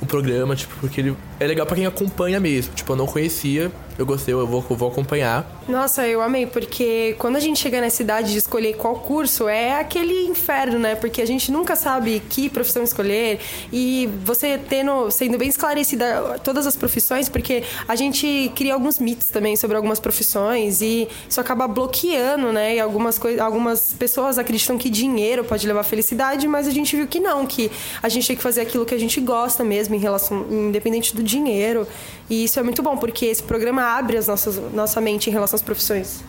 o programa, tipo, porque ele é legal pra quem acompanha mesmo. Tipo, eu não conhecia, eu gostei, eu vou, eu vou acompanhar. Nossa, eu amei, porque quando a gente chega na cidade de escolher qual curso, é aquele inferno, né? Porque a gente nunca sabe que profissão escolher. E você tendo, sendo bem esclarecida todas as profissões, porque a gente cria alguns mitos também sobre algumas profissões e isso acaba bloqueando, né? E algumas, algumas pessoas acreditam que dinheiro pode levar felicidade, mas a gente viu que não, que a gente tem que fazer aquilo que a gente gosta mesmo, em relação, independente do dinheiro. E isso é muito bom, porque esse programa abre as nossas, nossa mente em relação às profissões.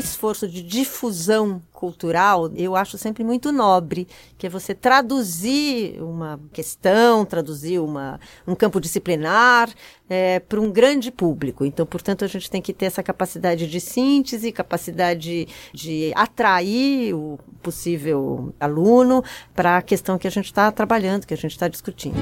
Esforço de difusão cultural eu acho sempre muito nobre, que é você traduzir uma questão, traduzir uma, um campo disciplinar para um grande público. Então, portanto, a gente tem que ter essa capacidade de síntese, capacidade de atrair o possível aluno para a questão que a gente está trabalhando, que a gente está discutindo.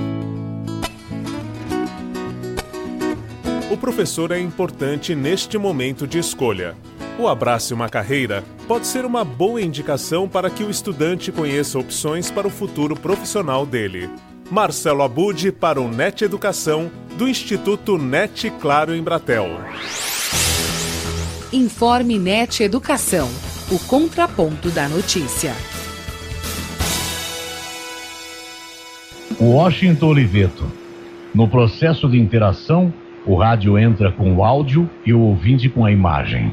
O professor é importante neste momento de escolha. O Abrace uma Carreira pode ser uma boa indicação para que o estudante conheça opções para o futuro profissional dele. Marcelo Abud para o NET Educação, do Instituto NET Claro em Bratel. Informe NET Educação, o contraponto da notícia. Washington Oliveto. No processo de interação, o rádio entra com o áudio e o ouvinte com a imagem.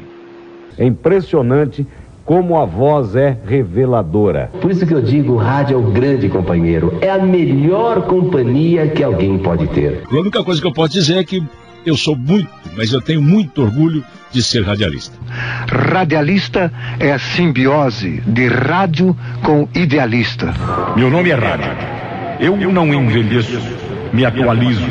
É impressionante como a voz é reveladora. Por isso que eu digo, o rádio é o grande companheiro. É a melhor companhia que alguém pode ter. A única coisa que eu posso dizer é que eu sou muito, mas eu tenho muito orgulho de ser radialista. Radialista é a simbiose de rádio com idealista. Meu nome é rádio. Eu não envelheço, me atualizo.